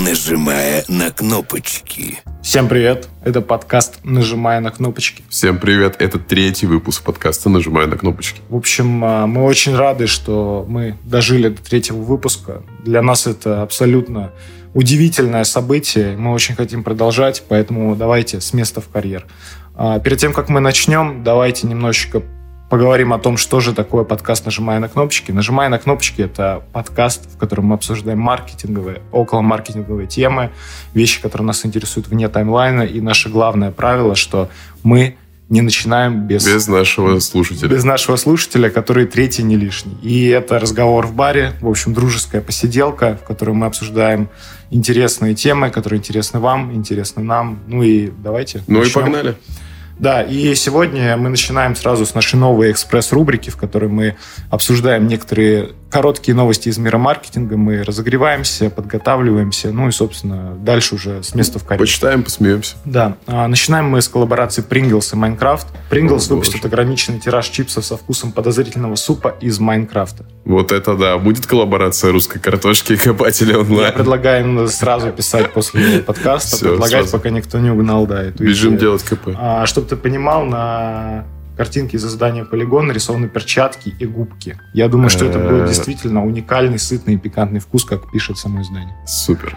нажимая на кнопочки. Всем привет! Это подкаст «Нажимая на кнопочки». Всем привет! Это третий выпуск подкаста «Нажимая на кнопочки». В общем, а, мы очень рады, что мы дожили до третьего выпуска. Для нас это абсолютно удивительное событие. Мы очень хотим продолжать, поэтому давайте с места в карьер. А, перед тем, как мы начнем, давайте немножечко поговорим о том, что же такое подкаст «Нажимая на кнопочки». «Нажимая на кнопочки» — это подкаст, в котором мы обсуждаем маркетинговые, около маркетинговые темы, вещи, которые нас интересуют вне таймлайна. И наше главное правило, что мы не начинаем без... Без нашего слушателя. Без нашего слушателя, который третий не лишний. И это разговор в баре, в общем, дружеская посиделка, в которой мы обсуждаем интересные темы, которые интересны вам, интересны нам. Ну и давайте Ну начнем. и погнали. Да, и сегодня мы начинаем сразу с нашей новой экспресс-рубрики, в которой мы обсуждаем некоторые короткие новости из мира маркетинга, мы разогреваемся, подготавливаемся, ну и, собственно, дальше уже с места в карьер. Почитаем, посмеемся. Да, а, начинаем мы с коллаборации Pringles и Minecraft. Pringles О, выпустит боже. ограниченный тираж чипсов со вкусом подозрительного супа из Майнкрафта. Вот это да. Будет коллаборация русской картошки и копателя Я онлайн. предлагаю сразу писать после подкаста, Всё, предлагать, сразу. пока никто не угнал, да, эту Бежим идею. делать КП. А, чтобы ты понимал, на картинке из издания «Полигон» нарисованы перчатки и губки. Я думаю, что это будет действительно уникальный, сытный и пикантный вкус, как пишет само издание. Супер.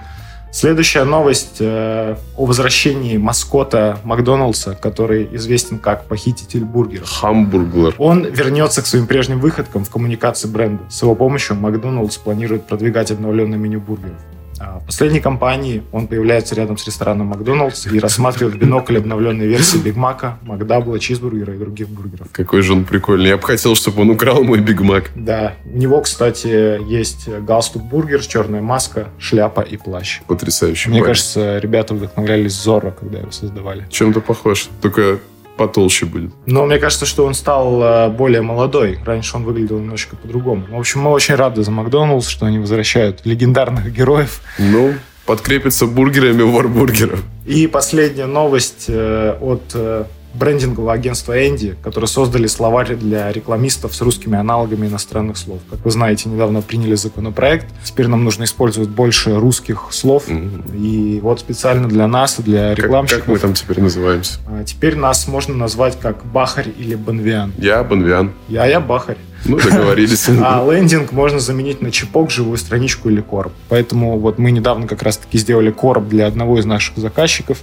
Следующая новость э, о возвращении маскота Макдоналдса, который известен как похититель бургеров. Hamburglar. Он вернется к своим прежним выходкам в коммуникации бренда. С его помощью Макдоналдс планирует продвигать обновленное меню бургеров. А В последней кампании он появляется рядом с рестораном Макдоналдс и рассматривает в бинокль обновленные версии Биг Мака, McDouble а, чизбургера и других бургеров. Какой же он прикольный. Я бы хотел, чтобы он украл мой Биг Мак. Да, у него, кстати, есть галстук-бургер, черная маска, шляпа и плащ. Потрясающий Мне парень. кажется, ребята вдохновлялись Зорро, когда его создавали. Чем-то похож. Только потолще будет. Но мне кажется, что он стал э, более молодой. Раньше он выглядел немножечко по-другому. В общем, мы очень рады за Макдоналдс, что они возвращают легендарных героев. Ну, подкрепится бургерами вор бургеров. И последняя новость э, от э, брендингового агентства Энди, которые создали словарь для рекламистов с русскими аналогами иностранных слов. Как вы знаете, недавно приняли законопроект. Теперь нам нужно использовать больше русских слов. Мгм. И вот специально для нас, и для Как, рекламщиков, как мы там теперь называемся? а, теперь нас можно назвать как Бахарь или Бонвиан. Я Бонвиан. Я, я Бахарь. Ну, договорились. А лендинг можно заменить на чипок, живую страничку или короб. Поэтому вот мы недавно как раз-таки сделали короб для одного из наших заказчиков.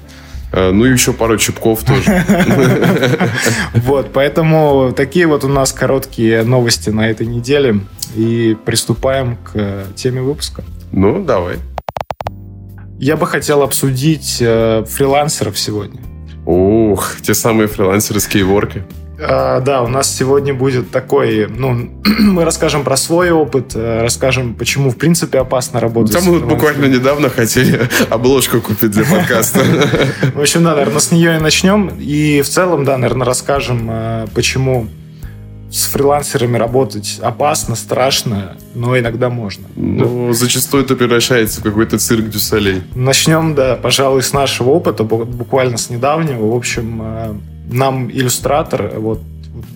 А, Ну, и еще пару чипков тоже. Вот, поэтому такие вот у нас короткие новости на этой неделе. И приступаем к э, теме выпуска. Ну, давай. Я бы хотел обсудить э, фрилансеров сегодня. Ух, те самые фрилансеры с кейворки. А, да, у нас сегодня будет такой, ну, мы расскажем про свой опыт, э, расскажем, почему в принципе опасно работать. Там мы буквально недавно хотели обложку купить для подкаста. В общем, да, наверное, с нее и начнем. И в целом, да, наверное, расскажем, э, почему с фрилансерами работать опасно, страшно, но иногда можно. Ну, зачастую это превращается в какой-то цирк дюсалей. Начнем, да, пожалуй, с нашего опыта, бу- буквально с недавнего. В общем, э, нам иллюстратор, вот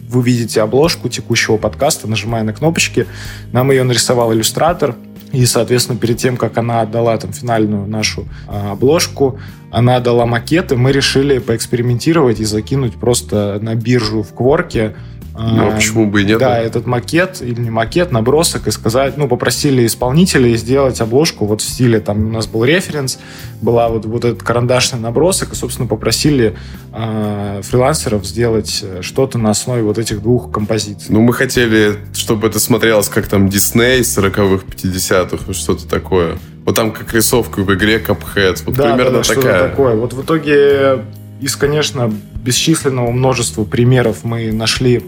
вы видите обложку текущего подкаста, нажимая на кнопочки, нам ее нарисовал иллюстратор, и, соответственно, перед тем, как она отдала там финальную нашу а, обложку, она отдала макет, и мы решили поэкспериментировать и закинуть просто на биржу в Кворке Ну, а почему бы и нет? да, этот макет или не макет, набросок, и сказать, ну, попросили исполнителей сделать обложку вот в стиле, там у нас был референс, была вот, вот этот карандашный набросок, и, собственно, попросили э, фрилансеров сделать э, что-то на основе вот этих двух композиций. Ну, мы хотели, чтобы это смотрелось как там Дисней 40-х, 50-х, вот что-то такое. Вот там как рисовка в игре Cuphead. Вот да, примерно да, да, что-то такая. такое. Вот в итоге из, конечно, бесчисленного множества примеров мы нашли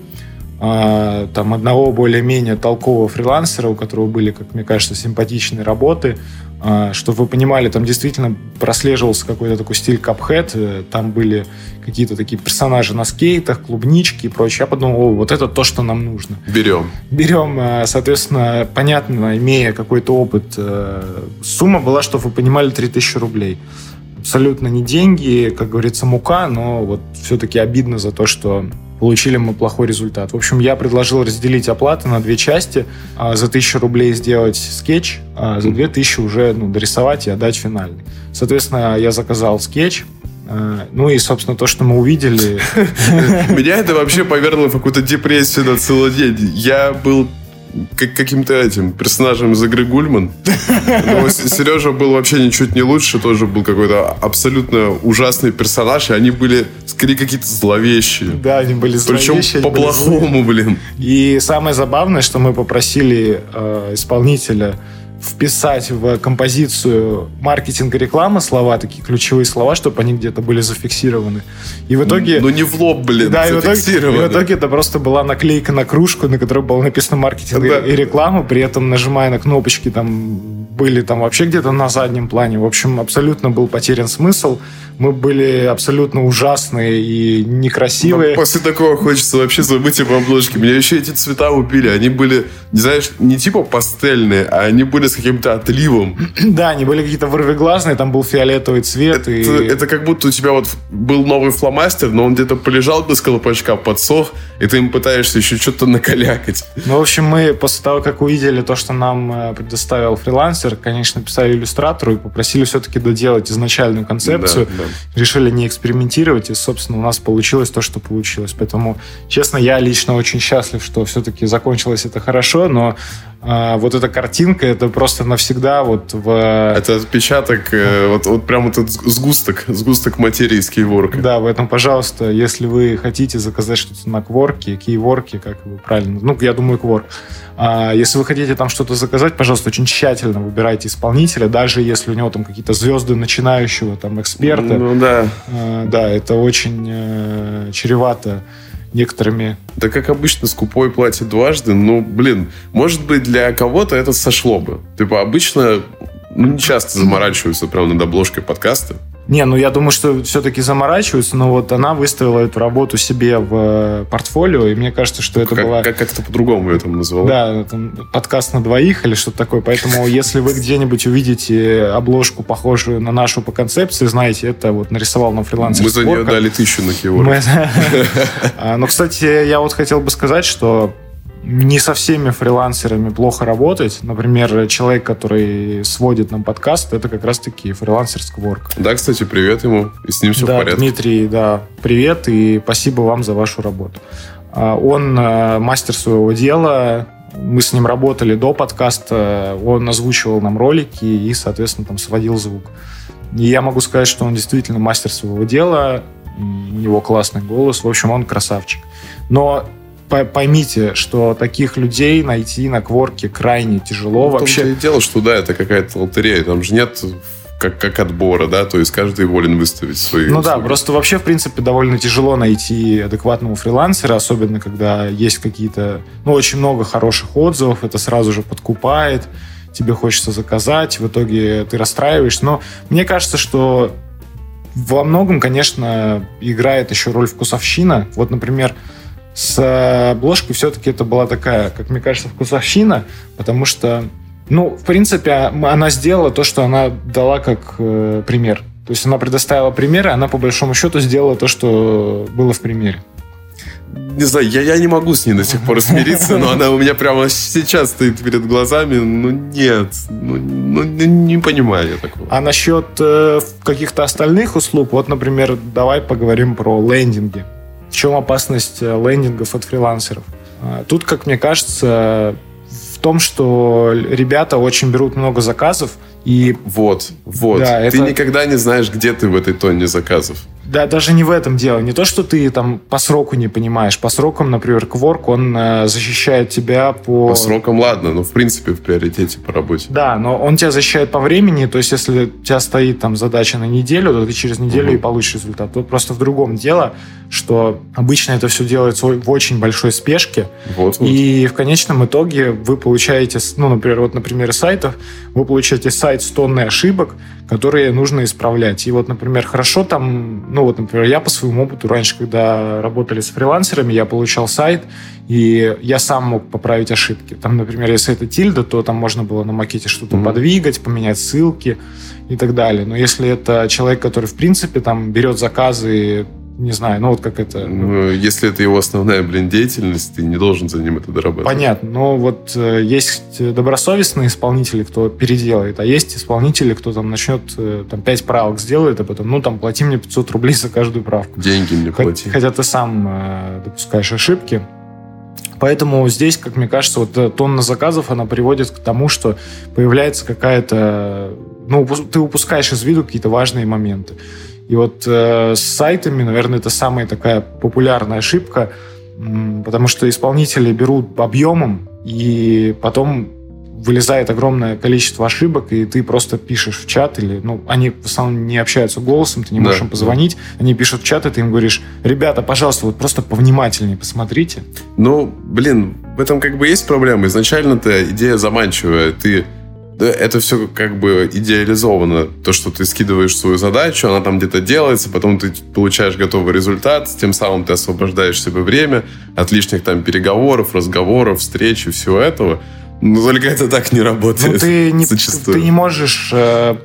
а, там одного более-менее толкового фрилансера, у которого были, как мне кажется, симпатичные работы. А, Чтобы вы понимали, там действительно прослеживался какой-то такой стиль Cuphead. Э, Там были какие-то такие персонажи на скейтах, клубнички и прочее. Я подумал, о, вот это то, что нам нужно. Берем. Берем, э, соответственно, понятно, имея какой-то опыт, э, сумма была, чтобы вы понимали, 3000 рублей. Абсолютно не деньги, как говорится, мука, но вот все-таки обидно за то, что получили мы плохой результат. В общем, я предложил разделить оплаты на две части. А, за 1000 рублей сделать скетч, а за 2000 уже ну, дорисовать и отдать финальный. Соответственно, я заказал скетч, а, ну и, собственно, то, что мы увидели... Меня это вообще повергло в какую-то депрессию на целый день. Я был как, каким-то этим персонажем из игры Гульман. Но Сережа был вообще ничуть не лучше, тоже был какой-то абсолютно ужасный персонаж, и они были скорее какие-то зловещие. Да, они были зловещие. Причем по-плохому, блин. И самое забавное, что мы попросили э, исполнителя вписать в композицию маркетинг и реклама слова, такие ключевые слова, чтобы они где-то были зафиксированы. И в итоге... Ну, не в лоб, блин, да, и в, итоге, и в итоге это просто была наклейка на кружку, на которой было написано маркетинг да. и реклама, при этом нажимая на кнопочки, там были там вообще где-то на заднем плане. В общем, абсолютно был потерян смысл. Мы были абсолютно ужасные и некрасивые. Но после такого хочется вообще забыть об обложке. Меня еще эти цвета убили. Они были, не знаешь, не типа пастельные, а они были с каким-то отливом. Да, они были какие-то вырвиглазные, там был фиолетовый цвет. Это, и... это как будто у тебя вот был новый фломастер, но он где-то полежал без колпачка, подсох, и ты им пытаешься еще что-то накалякать. Ну, в общем, мы после того, как увидели то, что нам э, предоставил фрилансер, конечно, писали иллюстратору и попросили все-таки доделать изначальную концепцию. Да, да. Решили не экспериментировать, и, собственно, у нас получилось то, что получилось. Поэтому, честно, я лично очень счастлив, что все-таки закончилось это хорошо, но а, вот эта картинка, это просто навсегда вот в... Это отпечаток, э, вот, вот прям этот сгусток, сгусток материи с кейворка. Да, поэтому, пожалуйста, если вы хотите заказать что-то на кворке, кейворке, как его правильно, ну, я думаю, кворк, а если вы хотите там что-то заказать, пожалуйста, очень тщательно выбирайте исполнителя, даже если у него там какие-то звезды начинающего, там, эксперта. Ну, да. А, да, это очень э, чревато некоторыми... Да как обычно, скупой платит дважды. Ну, блин, может быть, для кого-то это сошло бы. Типа, обычно ну, не часто заморачиваются прямо над обложкой подкаста. Не, ну я думаю, что все-таки заморачиваются, но вот она выставила эту работу себе в э, портфолио, и мне кажется, что это как, была... Как, как-то по-другому я там назвал. Да, там, подкаст на двоих или что-то такое. Поэтому если вы где-нибудь увидите обложку, похожую на нашу по концепции, знаете, это вот нарисовал на фрилансер. Мы за нее дали тысячу на Киворе. А, но, кстати, я вот хотел бы сказать, что не со всеми фрилансерами плохо работать. Например, человек, который сводит нам подкаст, это как раз-таки фрилансер Скворк. Да, кстати, привет ему. И с ним все да, в порядке. Дмитрий, да, привет и спасибо вам за вашу работу. А, он э, мастер своего дела, мы с ним работали до подкаста, он озвучивал нам ролики и, соответственно, там сводил звук. И я могу сказать, что он действительно мастер своего дела, у него классный голос, в общем, он красавчик. Но поймите, что таких людей найти на кворке крайне тяжело. Ну, Вообще... и дело, что да, это какая-то лотерея. Там же нет как, как отбора, да, то есть каждый волен выставить свои Ну услуги. да, просто вообще, в принципе, довольно тяжело найти адекватного фрилансера, особенно когда есть какие-то, ну, очень много хороших отзывов, это сразу же подкупает, тебе хочется заказать, в итоге ты расстраиваешься. Но мне кажется, что во многом, конечно, играет еще роль вкусовщина. Вот, например, с обложкой все-таки это была такая, как мне кажется, вкусовщина, потому что, ну, в принципе, она сделала то, что она дала как э, пример. То есть она предоставила примеры, она по большому счету сделала то, что было в примере. Не знаю, я, я не могу с ней до сих пор смириться, но она у меня прямо сейчас стоит перед глазами. Ну нет, ну, ну не, не понимаю я такого. А насчет э, каких-то остальных услуг, вот, например, давай поговорим про лендинги. В чем опасность э, лендингов от фрилансеров? А, тут, как мне кажется, в том, что ребята очень берут много заказов, и... Вот, вот. Да, ты это... никогда не знаешь, где ты в этой тонне заказов. Да, даже не в этом дело. Не то, что ты там по сроку не понимаешь. По срокам, например, Quark, он э, защищает тебя по... По срокам, ладно, но в принципе в приоритете по работе. Да, но он тебя защищает по времени. То есть, если у тебя стоит там задача на неделю, то ты через неделю угу. и получишь результат. Тут просто в другом дело, что обычно это все делается в очень большой спешке. Вот, вот. И в конечном итоге вы получаете, ну, например, вот на примере сайтов, вы получаете сайт с тонной ошибок, которые нужно исправлять. И вот, например, хорошо там, ну вот, например, я по своему опыту раньше, когда работали с фрилансерами, я получал сайт, и я сам мог поправить ошибки. Там, например, если это тильда, то там можно было на макете что-то mm-hmm. подвигать, поменять ссылки и так далее. Но если это человек, который, в принципе, там берет заказы не знаю, ну вот как это... Ну, если это его основная, блин, деятельность, ты не должен за ним это дорабатывать. Понятно, но вот э, есть добросовестные исполнители, кто переделает, а есть исполнители, кто там начнет, э, там, 5 правок сделает, а потом, ну, там, плати мне 500 рублей за каждую правку. Деньги мне плати. Хотя ты сам э, допускаешь ошибки. Поэтому здесь, как мне кажется, вот эта тонна заказов, она приводит к тому, что появляется какая-то... Ну, ты упускаешь из виду какие-то важные моменты. И вот э, с сайтами, наверное, это самая такая популярная ошибка, потому что исполнители берут объемом, и потом вылезает огромное количество ошибок, и ты просто пишешь в чат, или, ну, они в основном не общаются голосом, ты не можешь да, им позвонить, они пишут в чат, и ты им говоришь, ребята, пожалуйста, вот просто повнимательнее посмотрите. Ну, блин, в этом как бы есть проблема. Изначально-то идея заманчивая. Ты это все как бы идеализовано. То, что ты скидываешь свою задачу, она там где-то делается, потом ты получаешь готовый результат, тем самым ты освобождаешь себе время от лишних там переговоров, разговоров, встреч и всего этого. Но только это так не работает. Ну, ты не, зачастую. ты не можешь э,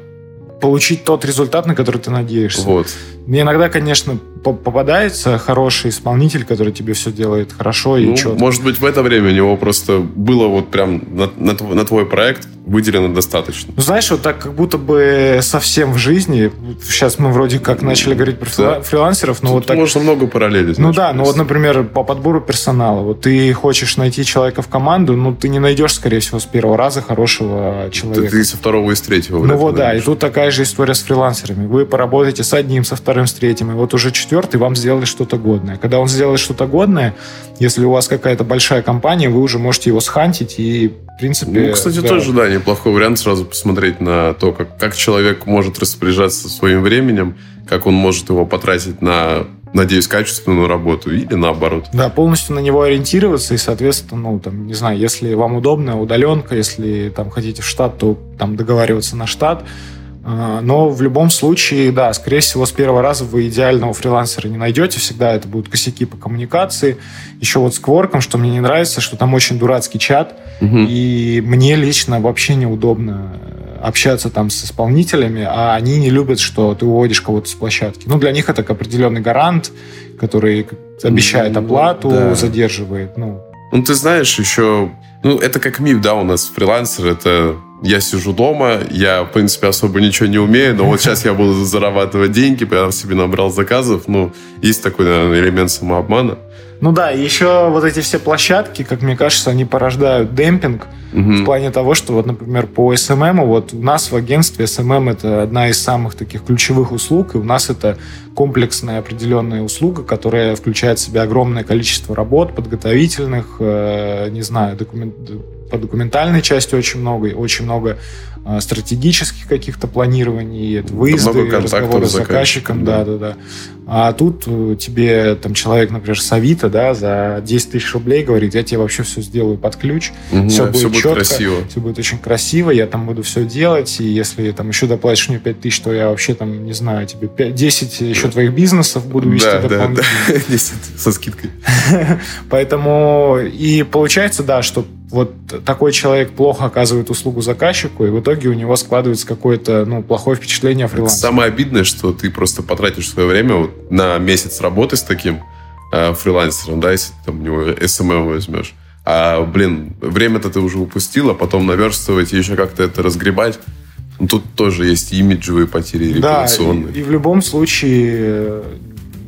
получить тот результат, на который ты надеешься. Вот. Мне иногда, конечно, попадается хороший исполнитель, который тебе все делает хорошо и ну, четко. Может быть, в это время у него просто было вот прям на, на, на твой проект выделено достаточно. Ну, знаешь, вот так как будто бы совсем в жизни, сейчас мы вроде как начали говорить про да. фрилансеров, но Тут вот так... можно много параллелей. Ну да, ну вот, например, по подбору персонала. Вот ты хочешь найти человека в команду, ну ты не найдешь, скорее всего, с первого раза хорошего человека. Ты, ты со второго и с третьего. Ну вот да, и тут такая же история с фрилансерами. Вы поработаете с одним, со вторым, с третьим, и вот уже четвертый вам сделали что-то годное. Когда он сделает что-то годное, если у вас какая-то большая компания, вы уже можете его схантить и принципе... Ну, кстати, да. тоже, да, неплохой вариант сразу посмотреть на то, как, как человек может распоряжаться своим временем, как он может его потратить на надеюсь, качественную работу или наоборот. Да, полностью на него ориентироваться и, соответственно, ну, там, не знаю, если вам удобно, удаленка, если там хотите в штат, то там договариваться на штат, но в любом случае, да, скорее всего, с первого раза вы идеального фрилансера не найдете. Всегда это будут косяки по коммуникации. Еще вот с Кворком, что мне не нравится, что там очень дурацкий чат. Угу. И мне лично вообще неудобно общаться там с исполнителями, а они не любят, что ты уводишь кого-то с площадки. Ну, для них это как определенный гарант, который обещает оплату, да. задерживает. Ну. ну, ты знаешь, еще... Ну, это как миф, да, у нас фрилансер, это я сижу дома, я, в принципе, особо ничего не умею, но вот сейчас я буду зарабатывать деньги, я себе набрал заказов, ну, есть такой, наверное, элемент самообмана. Ну да, еще вот эти все площадки, как мне кажется, они порождают демпинг угу. в плане того, что вот, например, по SMM, вот у нас в агентстве SMM это одна из самых таких ключевых услуг, и у нас это комплексная определенная услуга, которая включает в себя огромное количество работ подготовительных, э, не знаю, документ по документальной части очень много, очень много стратегических каких-то планирований, выезды, разговоры с заказчиком, да, да, да. А тут э, тебе там человек, например, с Авито, да, за 10 тысяч рублей говорит, я тебе вообще все сделаю под ключ, угу, все, будет все будет четко, красиво. все будет очень красиво, я там буду все делать, и если там еще доплатишь мне 5 тысяч, то я вообще там, не знаю, тебе 5, 10 еще твоих бизнесов буду вести да, дополнительно. Да, да, 10 со скидкой. Поэтому и получается, да, что вот такой человек плохо оказывает услугу заказчику, и в итоге у него складывается какое-то ну, плохое впечатление о фрилансе. Самое обидное, что ты просто потратишь свое время вот на месяц работы с таким э, фрилансером, да, если ты там у него SMM возьмешь. А, блин, время-то ты уже упустил, а потом наверстывать и еще как-то это разгребать. Ну, тут тоже есть имиджевые потери репутационные. Да, и, и в любом случае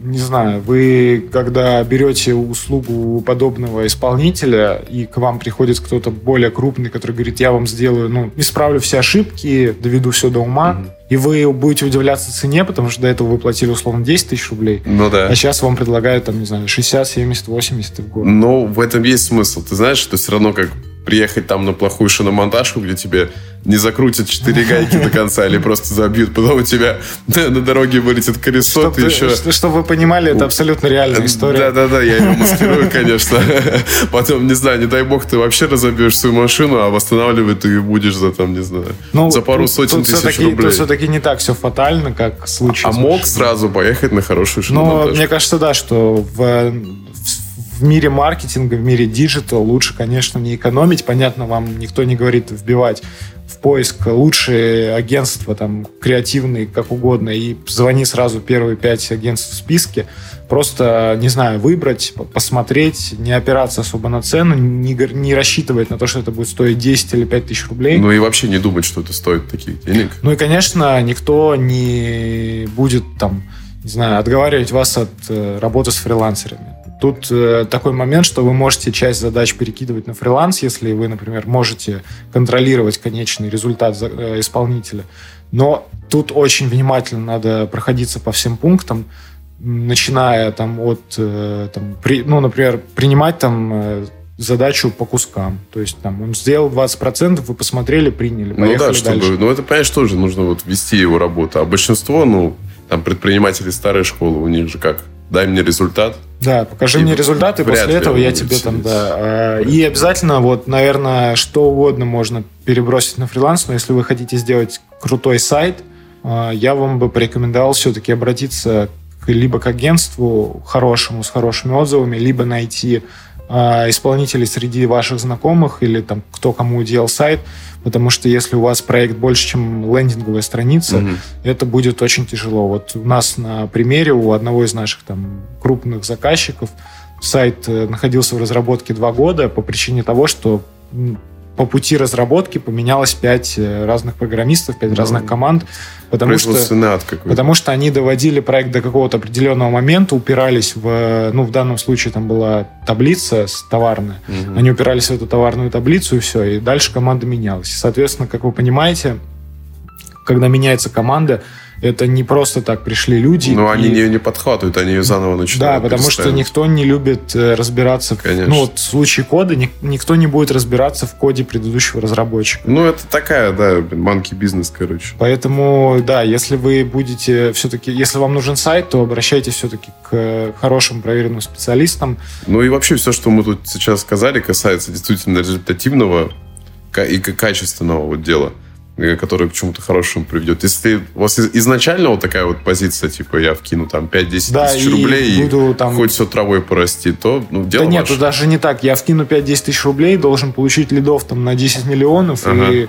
не знаю, вы когда берете услугу подобного исполнителя, и к вам приходит кто-то более крупный, который говорит, я вам сделаю, ну, исправлю все ошибки, доведу все до ума, mm-hmm. и вы будете удивляться цене, потому что до этого вы платили условно 10 тысяч рублей, ну да. а сейчас вам предлагают, там, не знаю, 60, 70, 80 в год. Ну, в этом есть смысл. Ты знаешь, что все равно как приехать там на плохую шиномонтажку, где тебе не закрутят четыре гайки до конца или просто забьют, потом у тебя на, дороге вылетит колесо, ты еще... Чтобы вы понимали, это абсолютно реальная история. Да-да-да, я ее маскирую, конечно. Потом, не знаю, не дай бог, ты вообще разобьешь свою машину, а восстанавливать ты будешь за, там, не знаю, ну, за пару сотен тысяч рублей. Тут все-таки не так все фатально, как случай. А мог сразу поехать на хорошую шиномонтажку? Ну, мне кажется, да, что в в мире маркетинга, в мире диджитал лучше, конечно, не экономить. Понятно, вам никто не говорит вбивать поиск лучшие агентства, там, креативные, как угодно, и звони сразу первые пять агентств в списке. Просто, не знаю, выбрать, посмотреть, не опираться особо на цену, не, не рассчитывать на то, что это будет стоить 10 или 5 тысяч рублей. Ну и вообще не думать, что это стоит таких денег. Ну и, конечно, никто не будет там, не знаю, отговаривать вас от э, работы с фрилансерами. Тут э, такой момент, что вы можете часть задач перекидывать на фриланс, если вы, например, можете контролировать конечный результат за, э, исполнителя. Но тут очень внимательно надо проходиться по всем пунктам, начиная там от, э, там, при, ну, например, принимать там э, задачу по кускам. То есть там он сделал 20%, вы посмотрели, приняли, поехали ну да, чтобы, дальше. Ну это, понимаешь, тоже нужно вот вести его работу. А большинство, ну, там предприниматели старой школы, у них же как? Дай мне результат. Да, покажи и мне результат, и после этого я тебе там, да. А, и обязательно, вот, наверное, что угодно можно перебросить на фриланс, но если вы хотите сделать крутой сайт, а, я вам бы порекомендовал все-таки обратиться либо к агентству хорошему, с хорошими отзывами, либо найти исполнителей среди ваших знакомых или там кто кому делал сайт, потому что если у вас проект больше, чем лендинговая страница, угу. это будет очень тяжело. Вот у нас на примере у одного из наших там крупных заказчиков сайт э, находился в разработке два года по причине того, что по пути разработки поменялось пять э, разных программистов, пять ну, разных команд, потому что, потому что они доводили проект до какого-то определенного момента, упирались в, ну, в данном случае там была таблица товарная, угу. они упирались в эту товарную таблицу и все, и дальше команда менялась. соответственно, как вы понимаете, когда меняется команда, это не просто так пришли люди. Но и... они ее не подхватывают, они ее заново начинают. Да, потому что никто не любит э, разбираться. Конечно. Ну, вот в случае кода никто не будет разбираться в коде предыдущего разработчика. Ну, это такая, да, манки бизнес, короче. Поэтому, да, если вы будете все-таки, если вам нужен сайт, то обращайтесь все-таки к хорошим проверенным специалистам. Ну и вообще все, что мы тут сейчас сказали, касается действительно результативного и качественного вот дела. Который к чему-то хорошему приведет. Если у вас изначально вот такая вот позиция, типа я вкину там 5-10 да, тысяч рублей и, буду, там... хоть все травой порасти, то ну, дело Да нет, ваше. даже не так. Я вкину 5-10 тысяч рублей, должен получить лидов там на 10 миллионов, ага. и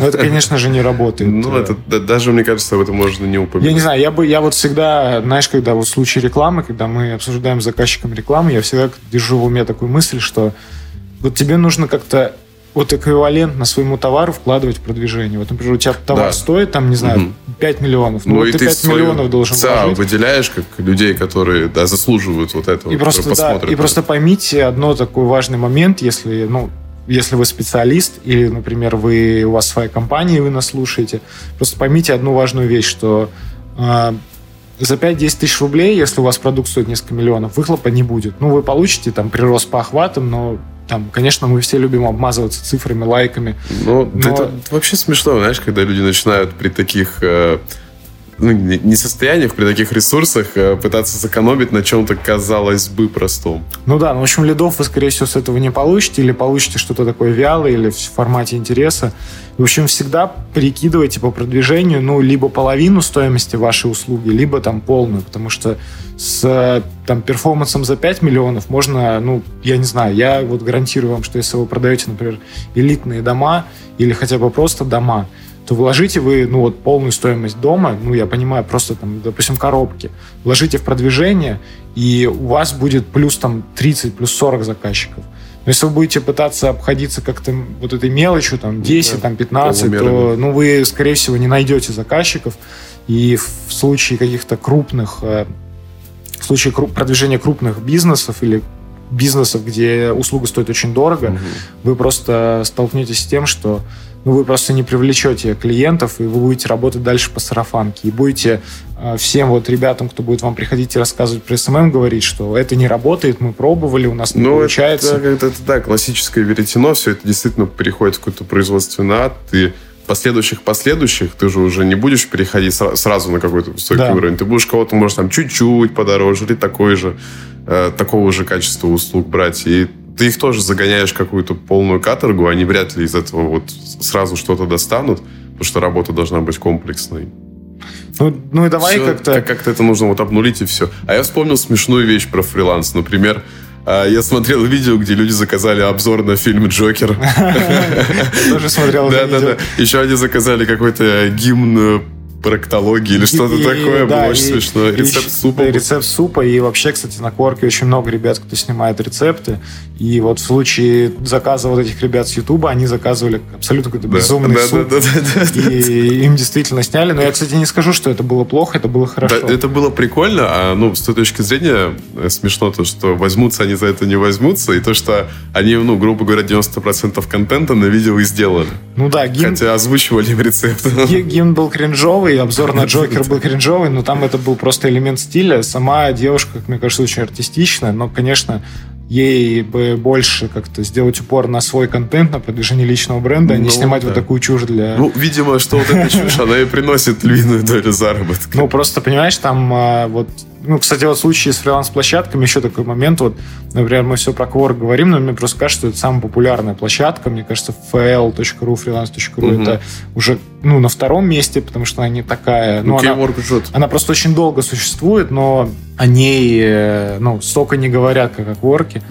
ну, это, конечно же, не работает. Ну, это даже, мне кажется, об этом можно не упомянуть. Я не знаю, я бы, я вот всегда, знаешь, когда вот в случае рекламы, когда мы обсуждаем с заказчиком рекламы, я всегда держу в уме такую мысль, что вот тебе нужно как-то вот эквивалентно своему товару вкладывать в продвижение. Вот, например, у тебя товар да. стоит, там, не знаю, угу. 5 миллионов. Ну, ну вот ты 5 миллионов должен ЦА вложить. выделяешь как людей, которые да, заслуживают вот этого. И просто, да, и просто поймите одно такой важный момент, если, ну, если вы специалист или, например, вы, у вас своя компания, и вы нас слушаете, просто поймите одну важную вещь, что э, за 5-10 тысяч рублей, если у вас продукт стоит несколько миллионов, выхлопа не будет. Ну, вы получите там прирост по охватам, но там, конечно, мы все любим обмазываться цифрами, лайками. Ну, но... это вообще смешно, знаешь, когда люди начинают при таких э, ну, не состояниях, при таких ресурсах э, пытаться сэкономить на чем-то, казалось бы, простом. Ну да, ну, в общем, лидов вы, скорее всего, с этого не получите, или получите что-то такое вялое, или в формате интереса. В общем, всегда перекидывайте по продвижению, ну, либо половину стоимости вашей услуги, либо там полную, потому что с там перформансом за 5 миллионов можно, ну, я не знаю, я вот гарантирую вам, что если вы продаете, например, элитные дома или хотя бы просто дома, то вложите вы, ну, вот полную стоимость дома, ну, я понимаю, просто там, допустим, коробки, вложите в продвижение, и у вас будет плюс там 30, плюс 40 заказчиков. Но если вы будете пытаться обходиться как-то вот этой мелочью, там, 10, да, там, 15, то, ну, вы, скорее всего, не найдете заказчиков, и в случае каких-то крупных, э, в случае продвижения крупных бизнесов или бизнесов, где услуга стоит очень дорого, угу. вы просто столкнетесь с тем, что ну, вы просто не привлечете клиентов, и вы будете работать дальше по сарафанке. И будете э, всем вот ребятам, кто будет вам приходить и рассказывать про SMM, говорить, что это не работает, мы пробовали, у нас не ну, получается. Это, это, это, да, классическое веретено, все это действительно переходит в какой-то производственный ад, и последующих последующих ты же уже не будешь переходить сразу на какой-то высокий да. уровень. Ты будешь кого-то, может, там чуть-чуть подороже или такой же, э, такого же качества услуг брать. И ты их тоже загоняешь какую-то полную каторгу, они вряд ли из этого вот сразу что-то достанут, потому что работа должна быть комплексной. Ну, ну и давай как-то... Как- как-то это нужно вот обнулить и все. А я вспомнил смешную вещь про фриланс. Например, А я смотрел видео, где люди заказали обзор на фильм «Джокер». Тоже смотрел Да, да, да. Еще они заказали какой-то гимн проктологии или что-то И- такое. да, Было очень и- смешно. и Рецепт щ- супа. да, рецепт супа. И вообще, кстати, на Кворке очень много ребят, кто снимает рецепты. И вот в случае заказа вот этих ребят с Ютуба, они заказывали абсолютно какой-то Да, безумный да, суп. да, да, да, да. И им действительно сняли. Но я, кстати, не скажу, что это было плохо, это было хорошо. Да, это было прикольно, а ну, с той точки зрения э, смешно то, что возьмутся они за это, не возьмутся, и то, что они, ну, грубо говоря, 90% контента на видео и сделали. Ну да, гимн, Хотя озвучивали рецепт. Ги- Гимн был кринжовый, обзор на Джокер был кринжовый, но там это был просто элемент стиля. Сама девушка, как мне кажется, очень артистичная, но, конечно, ей бы больше как-то сделать упор на свой контент, на продвижение личного бренда, а не Ну, снимать да. вот такую чушь для... Ну, видимо, что вот эта чушь, она и приносит львиную долю заработка. Ну, просто, понимаешь, там а, вот... Ну, кстати, вот в случае с фриланс-площадками еще такой момент, вот, например, мы все про Quark говорим, но мне просто кажется, что это самая популярная площадка. Мне кажется, fl.ru, freelance.ru Мгм. это уже, ну, на втором месте, потому что она не такая... Ну, она- Кейворк жжет. Она просто очень долго существует, но о ней э, ну, столько не говорят, как о Кворке.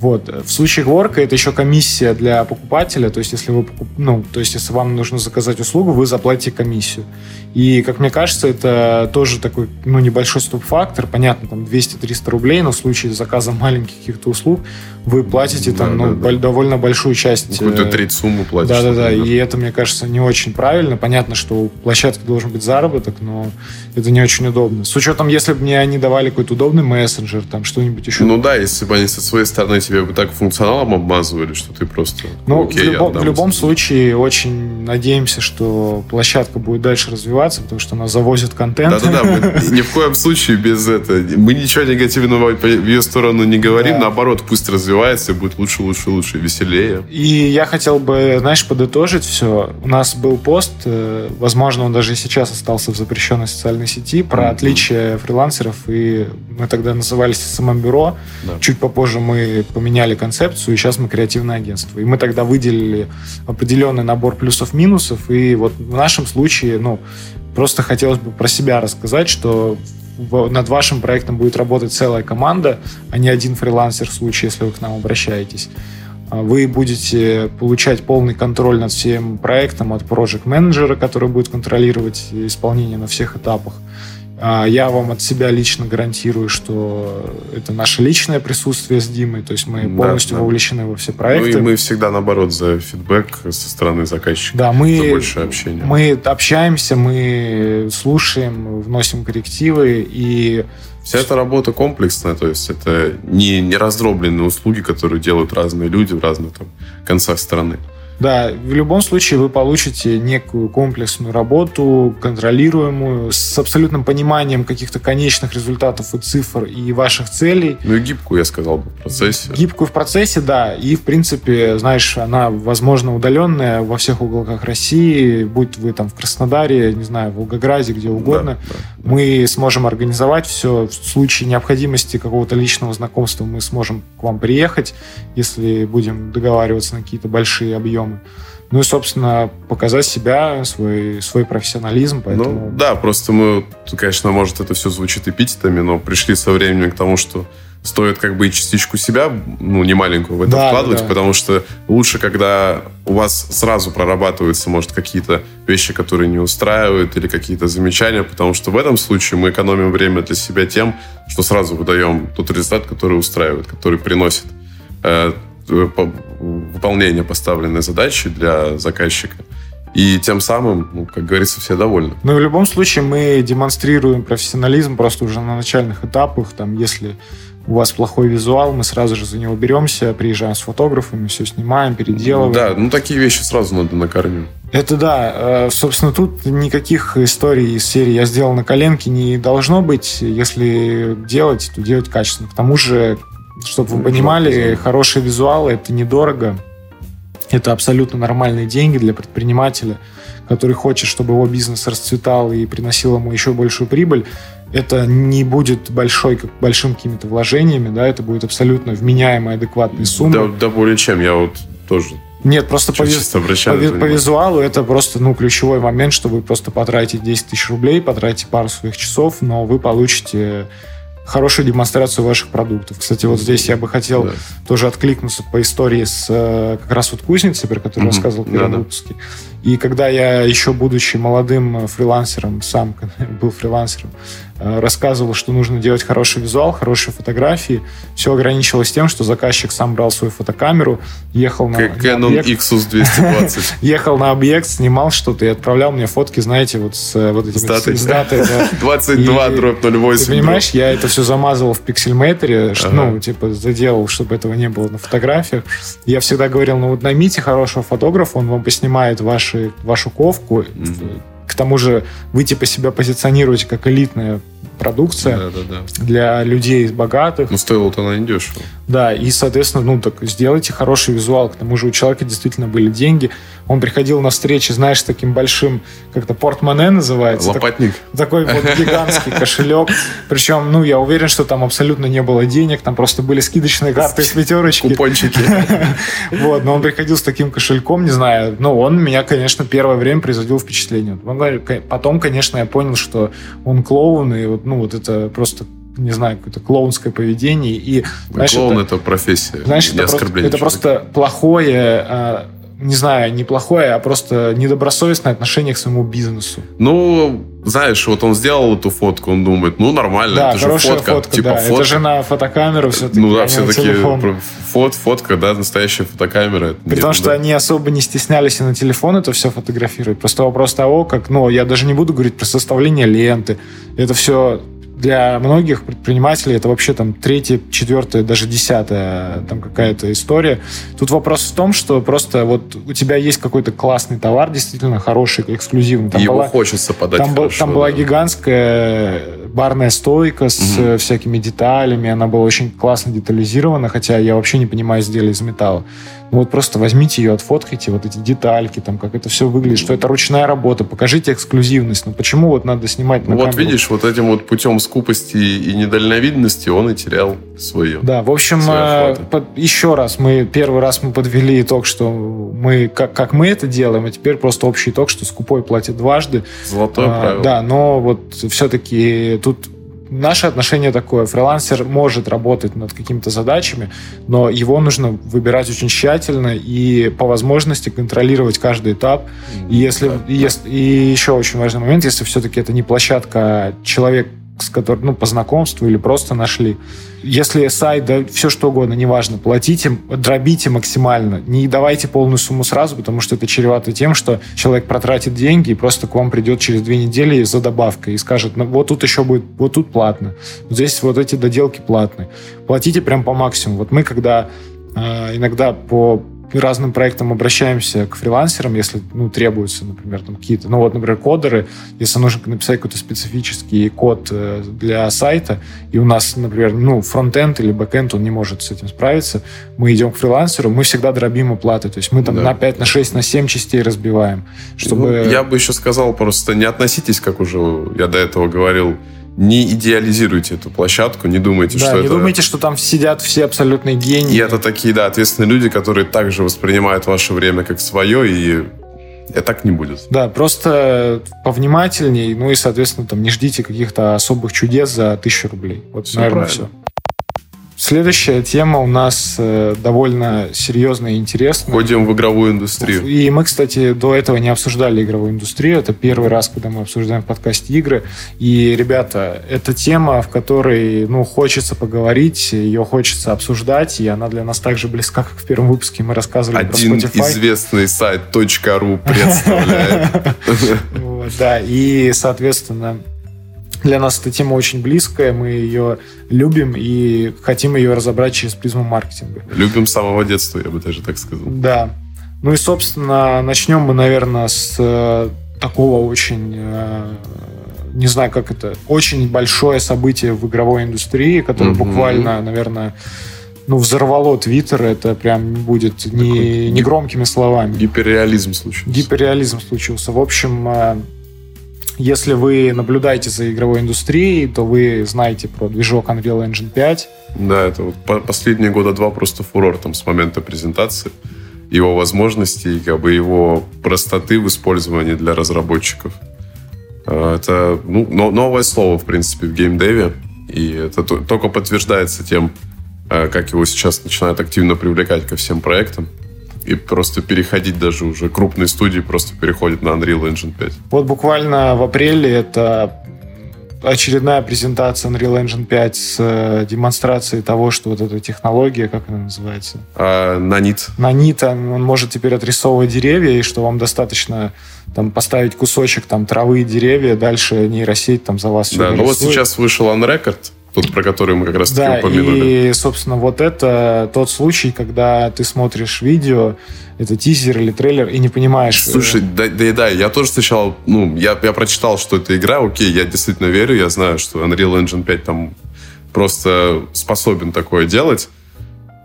Вот. В случае Кворка это еще комиссия для покупателя. То есть, если вы покуп- ну, то есть, если вам нужно заказать услугу, вы заплатите комиссию. И, как мне кажется, это тоже такой ну, небольшой стоп-фактор. Понятно, там 200-300 рублей, но в случае заказа маленьких каких-то услуг вы платите там Да, ну, да, довольно большую часть. Какую-то э, треть суммы платишь. да-да-да, и это, мне кажется, не очень правильно. Понятно, что у площадки должен быть заработок, но это не очень удобно. С учетом, если бы мне они давали какой-то удобный мессенджер, там что-нибудь еще. Ну да, если бы они со своей стороны тебе бы так функционалом обмазывали, что ты просто... Ну, окей, в, любом, в любом случае, очень надеемся, что площадка будет дальше развиваться, потому что она завозит контент. Да-да-да, ни в коем случае без этого. Мы ничего негативного по ее сторону не говорим, Да. наоборот, пусть развивается и будет лучше, лучше, лучше, веселее. И я хотел бы, знаешь, подытожить все. У нас был пост, э, возможно, он даже и сейчас остался в запрещенной социальной сети, про Мгм. отличие фрилансеров, и мы тогда назывались СММ-бюро. Да. Чуть попозже мы поменяли концепцию, и сейчас мы креативное агентство. И мы тогда выделили определенный набор плюсов-минусов, и вот в нашем случае, ну, просто хотелось бы про себя рассказать, что в- над вашим проектом будет работать целая команда, а не один фрилансер в случае, если вы к нам обращаетесь. А Вы будете получать полный контроль над всем проектом от проект менеджера который будет контролировать исполнение на всех этапах. А Я вам от себя лично гарантирую, что это наше личное присутствие с Димой, то есть мы полностью да. вовлечены во все Ну проекты. и мы всегда, наоборот, за фидбэк со стороны заказчика. Да, За мы, большее общение. мы общаемся, мы слушаем, вносим коррективы, и Вся эта работа комплексная, то есть это не, не раздробленные услуги, которые делают разные люди в разных там, концах страны. Да, в любом случае вы получите некую комплексную работу, контролируемую, с абсолютным пониманием каких-то конечных результатов и цифр и ваших целей. Ну и гибкую, я сказал бы, в процессе. Гибкую в процессе, да. И, в принципе, знаешь, она, возможно, удаленная во всех уголках России, будь вы там в Краснодаре, не знаю, в Волгограде, где угодно. Да, да. Мы сможем организовать все. В случае необходимости какого-то личного знакомства мы сможем к вам приехать, если будем договариваться на какие-то большие объемы. Ну и, собственно, показать себя, свой, свой профессионализм. Поэтому... Ну, да, просто мы, конечно, может, это все звучит эпитетами, но пришли со временем к тому, что стоит как бы и частичку себя, ну, не маленькую в это Да, вкладывать, да. потому что лучше, когда у вас сразу прорабатываются, может, какие-то вещи, которые не устраивают, или какие-то замечания, потому что в этом случае мы экономим время для себя тем, что сразу выдаем тот результат, который устраивает, который приносит э, по- выполнение поставленной задачи для заказчика. И тем самым, ну, как говорится, все довольны. Но в любом случае мы демонстрируем профессионализм просто уже на начальных этапах. Там, если у вас плохой визуал, мы сразу же за него беремся, приезжаем с фотографами, все снимаем, переделываем. Да, ну такие вещи сразу надо на корню. Это да. Э, Собственно, тут никаких историй из серии «я сделал на коленке» не должно быть. Если делать, то делать качественно. К тому же, чтобы вы Ну, понимали, хороший визуал — это недорого. Это абсолютно нормальные деньги для предпринимателя, который хочет, чтобы его бизнес расцветал и приносил ему еще большую прибыль. Это не будет большой, как большим какими-то вложениями, да, это будет абсолютно вменяемая, адекватная сумма. Да, да более чем. Я вот тоже Нет, просто по, виз- по, по визуалу это просто ну, ключевой момент, что вы просто потратите 10 тысяч рублей, потратите пару своих часов, но вы получите хорошую демонстрацию ваших продуктов. Кстати, вот здесь я бы хотел да. тоже откликнуться по истории с э, как раз вот кузницей, про которую mm-hmm. рассказывал в первом да, выпуске. И когда я еще, будучи молодым фрилансером, сам был фрилансером, Э, рассказывал, что нужно делать хороший визуал, хорошие фотографии. Все ограничивалось тем, что заказчик сам брал свою фотокамеру, ехал на, Canon на объект, Xus 220. ехал на объект, снимал что-то и отправлял мне фотки, знаете, вот с э, вот этими... С датой. С датой да. 22 дробь 08. Ты понимаешь, я это все замазывал в пиксельметре, ага. ну, типа, заделал, чтобы этого не было на фотографиях. Я всегда говорил, ну вот наймите хорошего фотографа, он вам поснимает ваши, вашу ковку, mm-hmm к тому же вы типа себя позиционируете как элитная продукция да, да, да. для людей богатых. Ну, стоила-то она не дешево. Да, и, соответственно, ну, так сделайте хороший визуал. К тому же у человека действительно были деньги. Он приходил на встречи, знаешь, с таким большим, как-то портмоне называется. Лопатник. Так, такой вот гигантский кошелек. Причем, ну, я уверен, что там абсолютно не было денег, там просто были скидочные карты с пятерочки. Купончики. Вот, но он приходил с таким кошельком, не знаю, ну, он меня, конечно, первое время производил впечатление. Потом, конечно, я понял, что он клоун, и вот, ну, вот это просто не знаю, какое-то клоунское поведение. И, знаешь, Клоун это, это профессия, знаешь, это оскорбление. Просто, это просто плохое, а, не знаю, не плохое, а просто недобросовестное отношение к своему бизнесу. Ну, знаешь, вот он сделал эту фотку, он думает, ну, нормально, да, это же фотка. фотка типа, да, фотка. Это же на фотокамеру все-таки. Ну да, а все-таки фот, фотка, да, настоящая фотокамера. При том, что да. они особо не стеснялись и на телефон это все фотографировать. Просто вопрос того, как, ну, я даже не буду говорить про составление ленты. Это все для многих предпринимателей это вообще там третья, четвертая, даже десятая там какая-то история. Тут вопрос в том, что просто вот у тебя есть какой-то классный товар, действительно хороший, эксклюзивный. Там Его была, хочется подать там, хорошо, там да. была гигантская барная стойка с угу. всякими деталями, она была очень классно детализирована, хотя я вообще не понимаю изделия из металла. Ну вот просто возьмите ее, отфоткайте, вот эти детальки, там, как это все выглядит, что это ручная работа, покажите эксклюзивность. Ну почему вот надо снимать на Вот камеру? видишь, вот этим вот путем скупости и недальновидности он и терял свое. Да, в общем, э, под, еще раз, мы первый раз мы подвели итог, что мы, как, как мы это делаем, а теперь просто общий итог, что скупой платит дважды. Золотое а, правило. Да, но вот все-таки тут наше отношение такое. Фрилансер может работать над какими-то задачами, но его нужно выбирать очень тщательно и по возможности контролировать каждый этап. И если, да, и, если и еще очень важный момент, если все-таки это не площадка, а человек с которым, ну, по знакомству или просто нашли. Если сайт, да, все что угодно, неважно, платите, дробите максимально. Не давайте полную сумму сразу, потому что это чревато тем, что человек протратит деньги и просто к вам придет через две недели за добавкой и скажет, ну, вот тут еще будет, вот тут платно. Здесь вот эти доделки платные. Платите прям по максимуму. Вот мы, когда э, иногда по разным проектам обращаемся к фрилансерам, если ну, требуются, например, там какие-то, ну вот, например, кодеры, если нужно написать какой-то специфический код э, для сайта, и у нас, например, ну, фронтенд или бэкенд, он не может с этим справиться, мы идем к фрилансеру, мы всегда дробим оплаты, то есть мы там да. на 5, на 6, на 7 частей разбиваем, чтобы... Ну, я бы еще сказал просто, не относитесь, как уже я до этого говорил, не идеализируйте эту площадку, не думайте, да, что не это... думайте, что там сидят все абсолютные гении. И это такие, да, ответственные люди, которые также воспринимают ваше время как свое, и и так не будет. Да, просто повнимательней, ну и, соответственно, там не ждите каких-то особых чудес за тысячу рублей. Вот, все наверное, правильно. все. Следующая тема у нас э, довольно серьезная и интересная. Входим в игровую индустрию. И мы, кстати, до этого не обсуждали игровую индустрию. Это первый раз, когда мы обсуждаем в подкасте игры. И, ребята, это тема, в которой ну, хочется поговорить, ее хочется обсуждать, и она для нас так же близка, как в первом выпуске мы рассказывали Один про Spotify. известный сайт .ru представляет. Да, и, соответственно, для нас эта тема очень близкая, мы ее любим и хотим ее разобрать через призму маркетинга. Любим с самого детства, я бы даже так сказал. Да. Ну и, собственно, начнем мы, наверное, с э, такого очень, э, не знаю, как это, очень большое событие в игровой индустрии, которое mm-hmm. буквально, наверное, ну, взорвало Твиттер, это прям будет не, не громкими словами. Гиперреализм случился. Гиперреализм случился. В общем, э, если вы наблюдаете за игровой индустрией, то вы знаете про движок Unreal Engine 5. Да, это вот последние года два просто фурор там с момента презентации. Его возможностей, как бы его простоты в использовании для разработчиков. А, это ну, новое слово, в принципе, в геймдеве. И это только подтверждается тем, э, как его сейчас начинают активно привлекать ко всем проектам. И просто переходить даже уже крупные студии просто переходят на Unreal Engine 5. Вот буквально в апреле это очередная презентация Unreal Engine 5 с э, демонстрацией того, что вот эта технология, как она называется? А, нанит. Нанит, он может теперь отрисовывать деревья, и что вам достаточно там поставить кусочек там травы и деревья, дальше нейросеть там за вас Да, ну вот сейчас вышел Unrecord, тот, про который мы как раз таки да, упомянули. и, собственно, вот это тот случай, когда ты смотришь видео, это тизер или трейлер, и не понимаешь... Э, Слушай, да, да, да, я тоже сначала, ну, я, я прочитал, что это игра, окей, я действительно верю, я знаю, что Unreal Engine 5 там просто способен такое делать,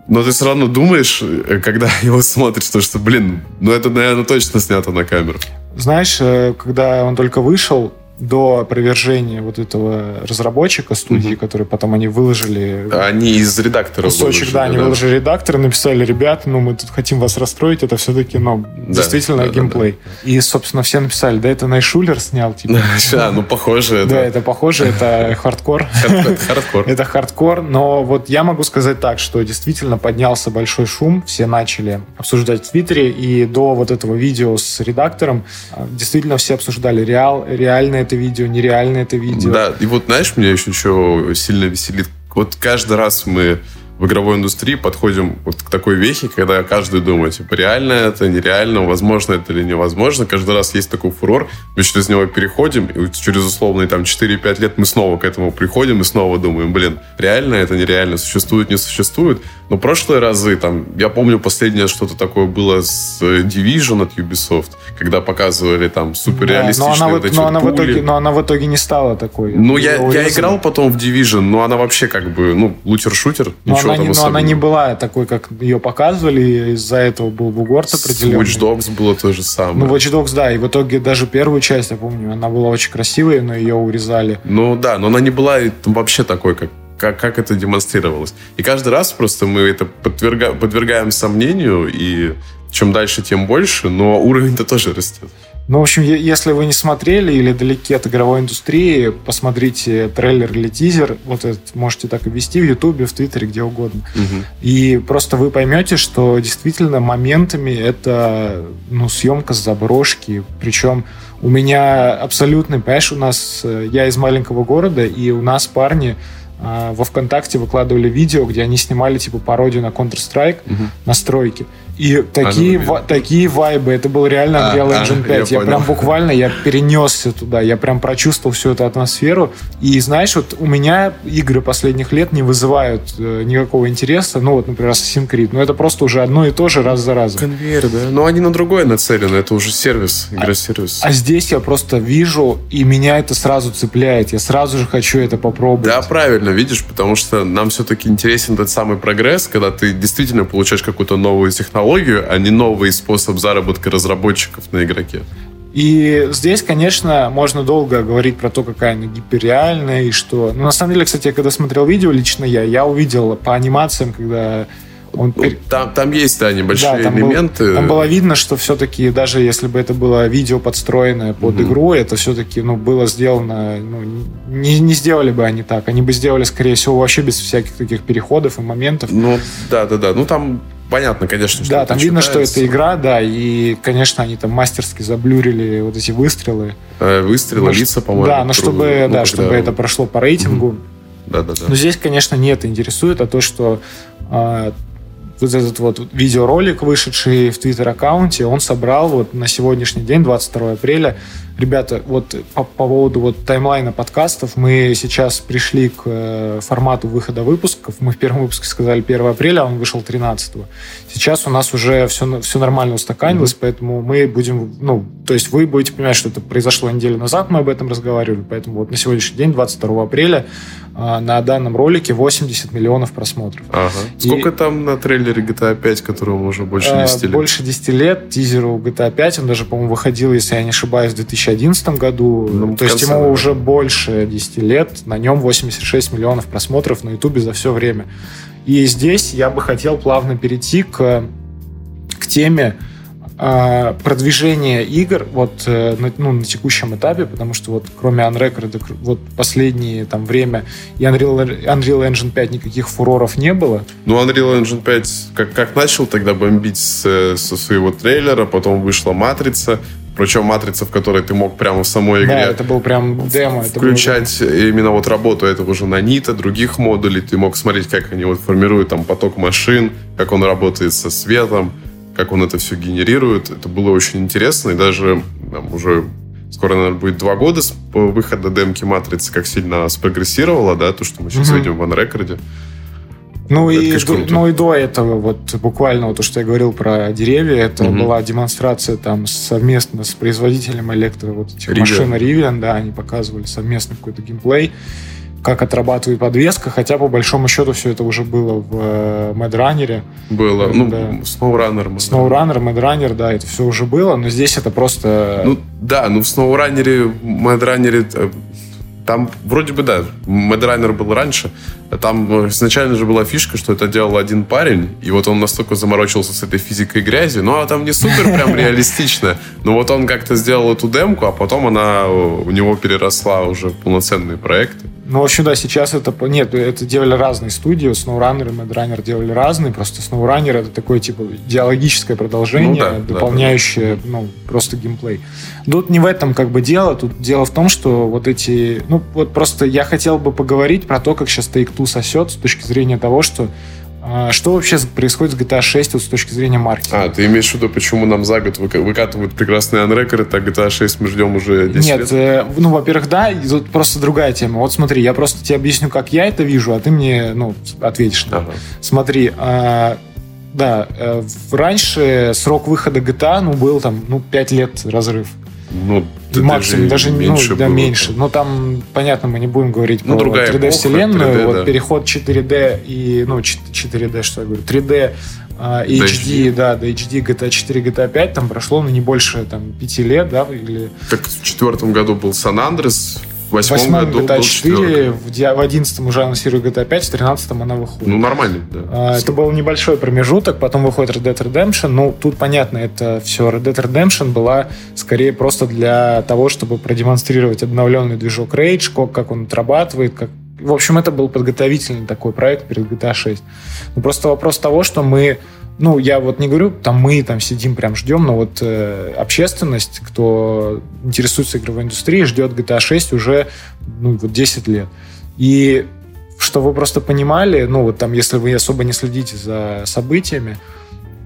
но ты все равно думаешь, э, когда его смотришь, то, что, блин, ну это, наверное, точно снято на камеру. Знаешь, э, когда он только вышел, до опровержения вот этого разработчика студии, mm-hmm. который потом они выложили... Они из редактора Кусочек, выложили, да, они да. выложили редактор, написали, ребята, ну, мы тут хотим вас расстроить, это все-таки, ну, да, действительно да, геймплей. Да, да. И, собственно, все написали, да, это Найшулер снял, типа. Да, ну, похоже. Да, это похоже, это хардкор. Хардкор. Это хардкор, но вот я могу сказать так, что действительно поднялся большой шум, все начали обсуждать в Твиттере, и до вот этого видео с редактором а, действительно все обсуждали реал, реально это видео, нереально это видео. Да, и вот знаешь, меня еще что сильно веселит? Вот каждый раз мы в игровой индустрии подходим вот к такой вехе, когда каждый думает, типа, реально это, нереально, возможно это или невозможно. Каждый раз есть такой фурор, мы через него переходим, и через условные там 4-5 лет мы снова к этому приходим и снова думаем, блин, реально это, нереально, существует, не существует. Но прошлые разы, там, я помню, последнее что-то такое было с э, Division от Ubisoft, когда показывали там суперреалистичные да, но она, вот эти но, она в итоге, но она в итоге не стала такой. Ну, я, я играл потом в Division, но она вообще как бы, ну, лутер-шутер, ничего она, не, но она не была такой, как ее показывали, из-за этого был бугорт определенный. С Watch Dogs было то же самое. Ну, Watch Dogs, да, и в итоге даже первую часть, я помню, она была очень красивая, но ее урезали. Ну, да, но она не была вообще такой, как как, как это демонстрировалось. И каждый раз просто мы это подверга, подвергаем сомнению, и чем дальше, тем больше, но уровень-то тоже растет. Ну, в общем, если вы не смотрели или далеки от игровой индустрии, посмотрите трейлер или тизер. Вот это можете так и вести в Ютубе, в Твиттере, где угодно. Угу. И просто вы поймете, что действительно моментами это ну, съемка с заброшки. Причем у меня абсолютный, понимаешь, у нас, э, я из маленького города, и у нас парни во ВКонтакте выкладывали видео, где они снимали типа пародию на Counter-Strike, угу. настройки. И такие, а, ну, такие вайбы, это был реально а, Unreal Engine 5. Я, я прям буквально, я перенесся туда, я прям прочувствовал всю эту атмосферу. И знаешь, вот у меня игры последних лет не вызывают э, никакого интереса. Ну вот, например, Assassin's Creed. Но это просто уже одно и то же раз за разом. Конвейер, да? Но они на другое нацелены, это уже сервис, игра-сервис. А, а здесь я просто вижу, и меня это сразу цепляет. Я сразу же хочу это попробовать. Да, правильно, видишь, потому что нам все-таки интересен тот самый прогресс, когда ты действительно получаешь какую-то новую технологию, технологию, а не новый способ заработка разработчиков на игроке. И здесь, конечно, можно долго говорить про то, какая она гиперреальная и что... Ну, на самом деле, кстати, я когда смотрел видео, лично я, я увидел по анимациям, когда он... Ну, там, там есть, да, небольшие да, там элементы. Был, там было видно, что все-таки, даже если бы это было видео подстроенное под угу. игру, это все-таки ну, было сделано... Ну, не, не сделали бы они так. Они бы сделали, скорее всего, вообще без всяких таких переходов и моментов. Ну, да-да-да. Ну, там понятно, конечно, что Да, там видно, что это игра, да, и, конечно, они там мастерски заблюрили вот эти выстрелы. Э, выстрелы, но, лица, по-моему. Да, но чтобы, ну, да, чтобы это прошло по рейтингу. Да, да, да. Но здесь, конечно, не это интересует, а то, что э, вот этот вот видеоролик, вышедший в Твиттер-аккаунте, он собрал вот на сегодняшний день, 22 апреля, Ребята, вот по, по поводу вот таймлайна подкастов, мы сейчас пришли к э, формату выхода выпусков. Мы в первом выпуске сказали 1 апреля, а он вышел 13. Сейчас у нас уже все, все нормально устаканилось, mm-hmm. поэтому мы будем, ну, то есть вы будете понимать, что это произошло неделю назад, мы об этом разговаривали, поэтому вот на сегодняшний день, 22 апреля, на данном ролике 80 миллионов просмотров. Ага. Сколько И, там на трейлере GTA 5, которому уже больше 10 э, лет? Больше 10 лет. Тизеру GTA 5, он даже, по-моему, выходил, если я не ошибаюсь, в 2000 2011 году. Ну, то есть ему наверное. уже больше 10 лет. На нем 86 миллионов просмотров на Ютубе за все время. И здесь я бы хотел плавно перейти к, к теме а, продвижение игр вот э, на, ну, на текущем этапе, потому что вот кроме Unrecord, вот последнее там время и Unreal, Unreal Engine 5 никаких фуроров не было. Ну, Unreal Engine 5 как, как начал тогда бомбить с, со своего трейлера, потом вышла Матрица, причем матрица, в которой ты мог прямо в самой игре... Да, это был прям демо. Включать было... именно вот работу этого уже на Нита, других модулей. Ты мог смотреть, как они вот формируют там поток машин, как он работает со светом, как он это все генерирует. Это было очень интересно. И даже там, уже скоро, наверное, будет два года с выхода демки матрицы, как сильно спрогрессировало, да, то, что мы сейчас угу. видим в Unrecord. Ну, это, и, конечно, ну и до этого, вот буквально вот то, что я говорил про деревья, это угу. была демонстрация там совместно с производителем электро, вот этих Rivian. машин Rivian, да, они показывали совместно какой-то геймплей, как отрабатывает подвеска, хотя по большому счету все это уже было в э, Mad Runner. Было, ну, да. SnowRunner. SnowRunner, Mad Runner, да, это все уже было, но здесь это просто... Ну, да, ну в SnowRunner, Mad Runner э, там вроде бы, да, Медрайнер был раньше. Там изначально же была фишка, что это делал один парень, и вот он настолько заморочился с этой физикой грязи. Ну, а там не супер прям реалистично. Но вот он как-то сделал эту демку, а потом она у него переросла уже в полноценные проекты. Ну, в общем, да, сейчас это... Нет, это делали разные студии. SnowRunner и MadRunner делали разные. Просто SnowRunner это такое, типа, идеологическое продолжение, ну, да, дополняющее, да, да. ну, просто геймплей. Тут не в этом как бы дело. Тут дело в том, что вот эти... Ну, вот просто я хотел бы поговорить про то, как сейчас Take-Two сосет с точки зрения того, что а, что вообще происходит с GTA 6 вот с точки зрения маркетинга? А, ты имеешь в виду, почему нам за год выкатывают прекрасные анрекорды, а GTA 6 мы ждем уже 10 Нет, лет? Э, ну, во-первых, да, и тут просто другая тема. Вот смотри, я просто тебе объясню, как я это вижу, а ты мне, ну, ответишь. Ага. Смотри, э, да, э, раньше срок выхода GTA, ну, был там, ну, 5 лет разрыв. Ну, максимум, даже, даже меньше ну, да, было. меньше. Но там, понятно, мы не будем говорить ну, про 3D-вселенную. 3D, вот да. переход 4D и, ну, 4D, что я говорю, 3D Uh, HD, HD, да, до HD, GTA 4, GTA 5 там прошло, ну, не больше, там, 5 лет, да, или... Так в четвертом году был Сан-Андрес, в восьмом году GTA 4, в, в 11 уже анонсируют GTA 5, в 13 она выходит. Ну, нормально, да. А, это был небольшой промежуток, потом выходит Red Dead Redemption. Ну, тут понятно, это все. Red Dead Redemption была скорее просто для того, чтобы продемонстрировать обновленный движок Rage, как он отрабатывает, как в общем, это был подготовительный такой проект перед GTA 6. Но просто вопрос того, что мы ну, я вот не говорю, там мы там сидим, прям ждем, но вот э, общественность, кто интересуется игровой индустрией, ждет GTA 6 уже ну, вот 10 лет. И что вы просто понимали, ну, вот там, если вы особо не следите за событиями,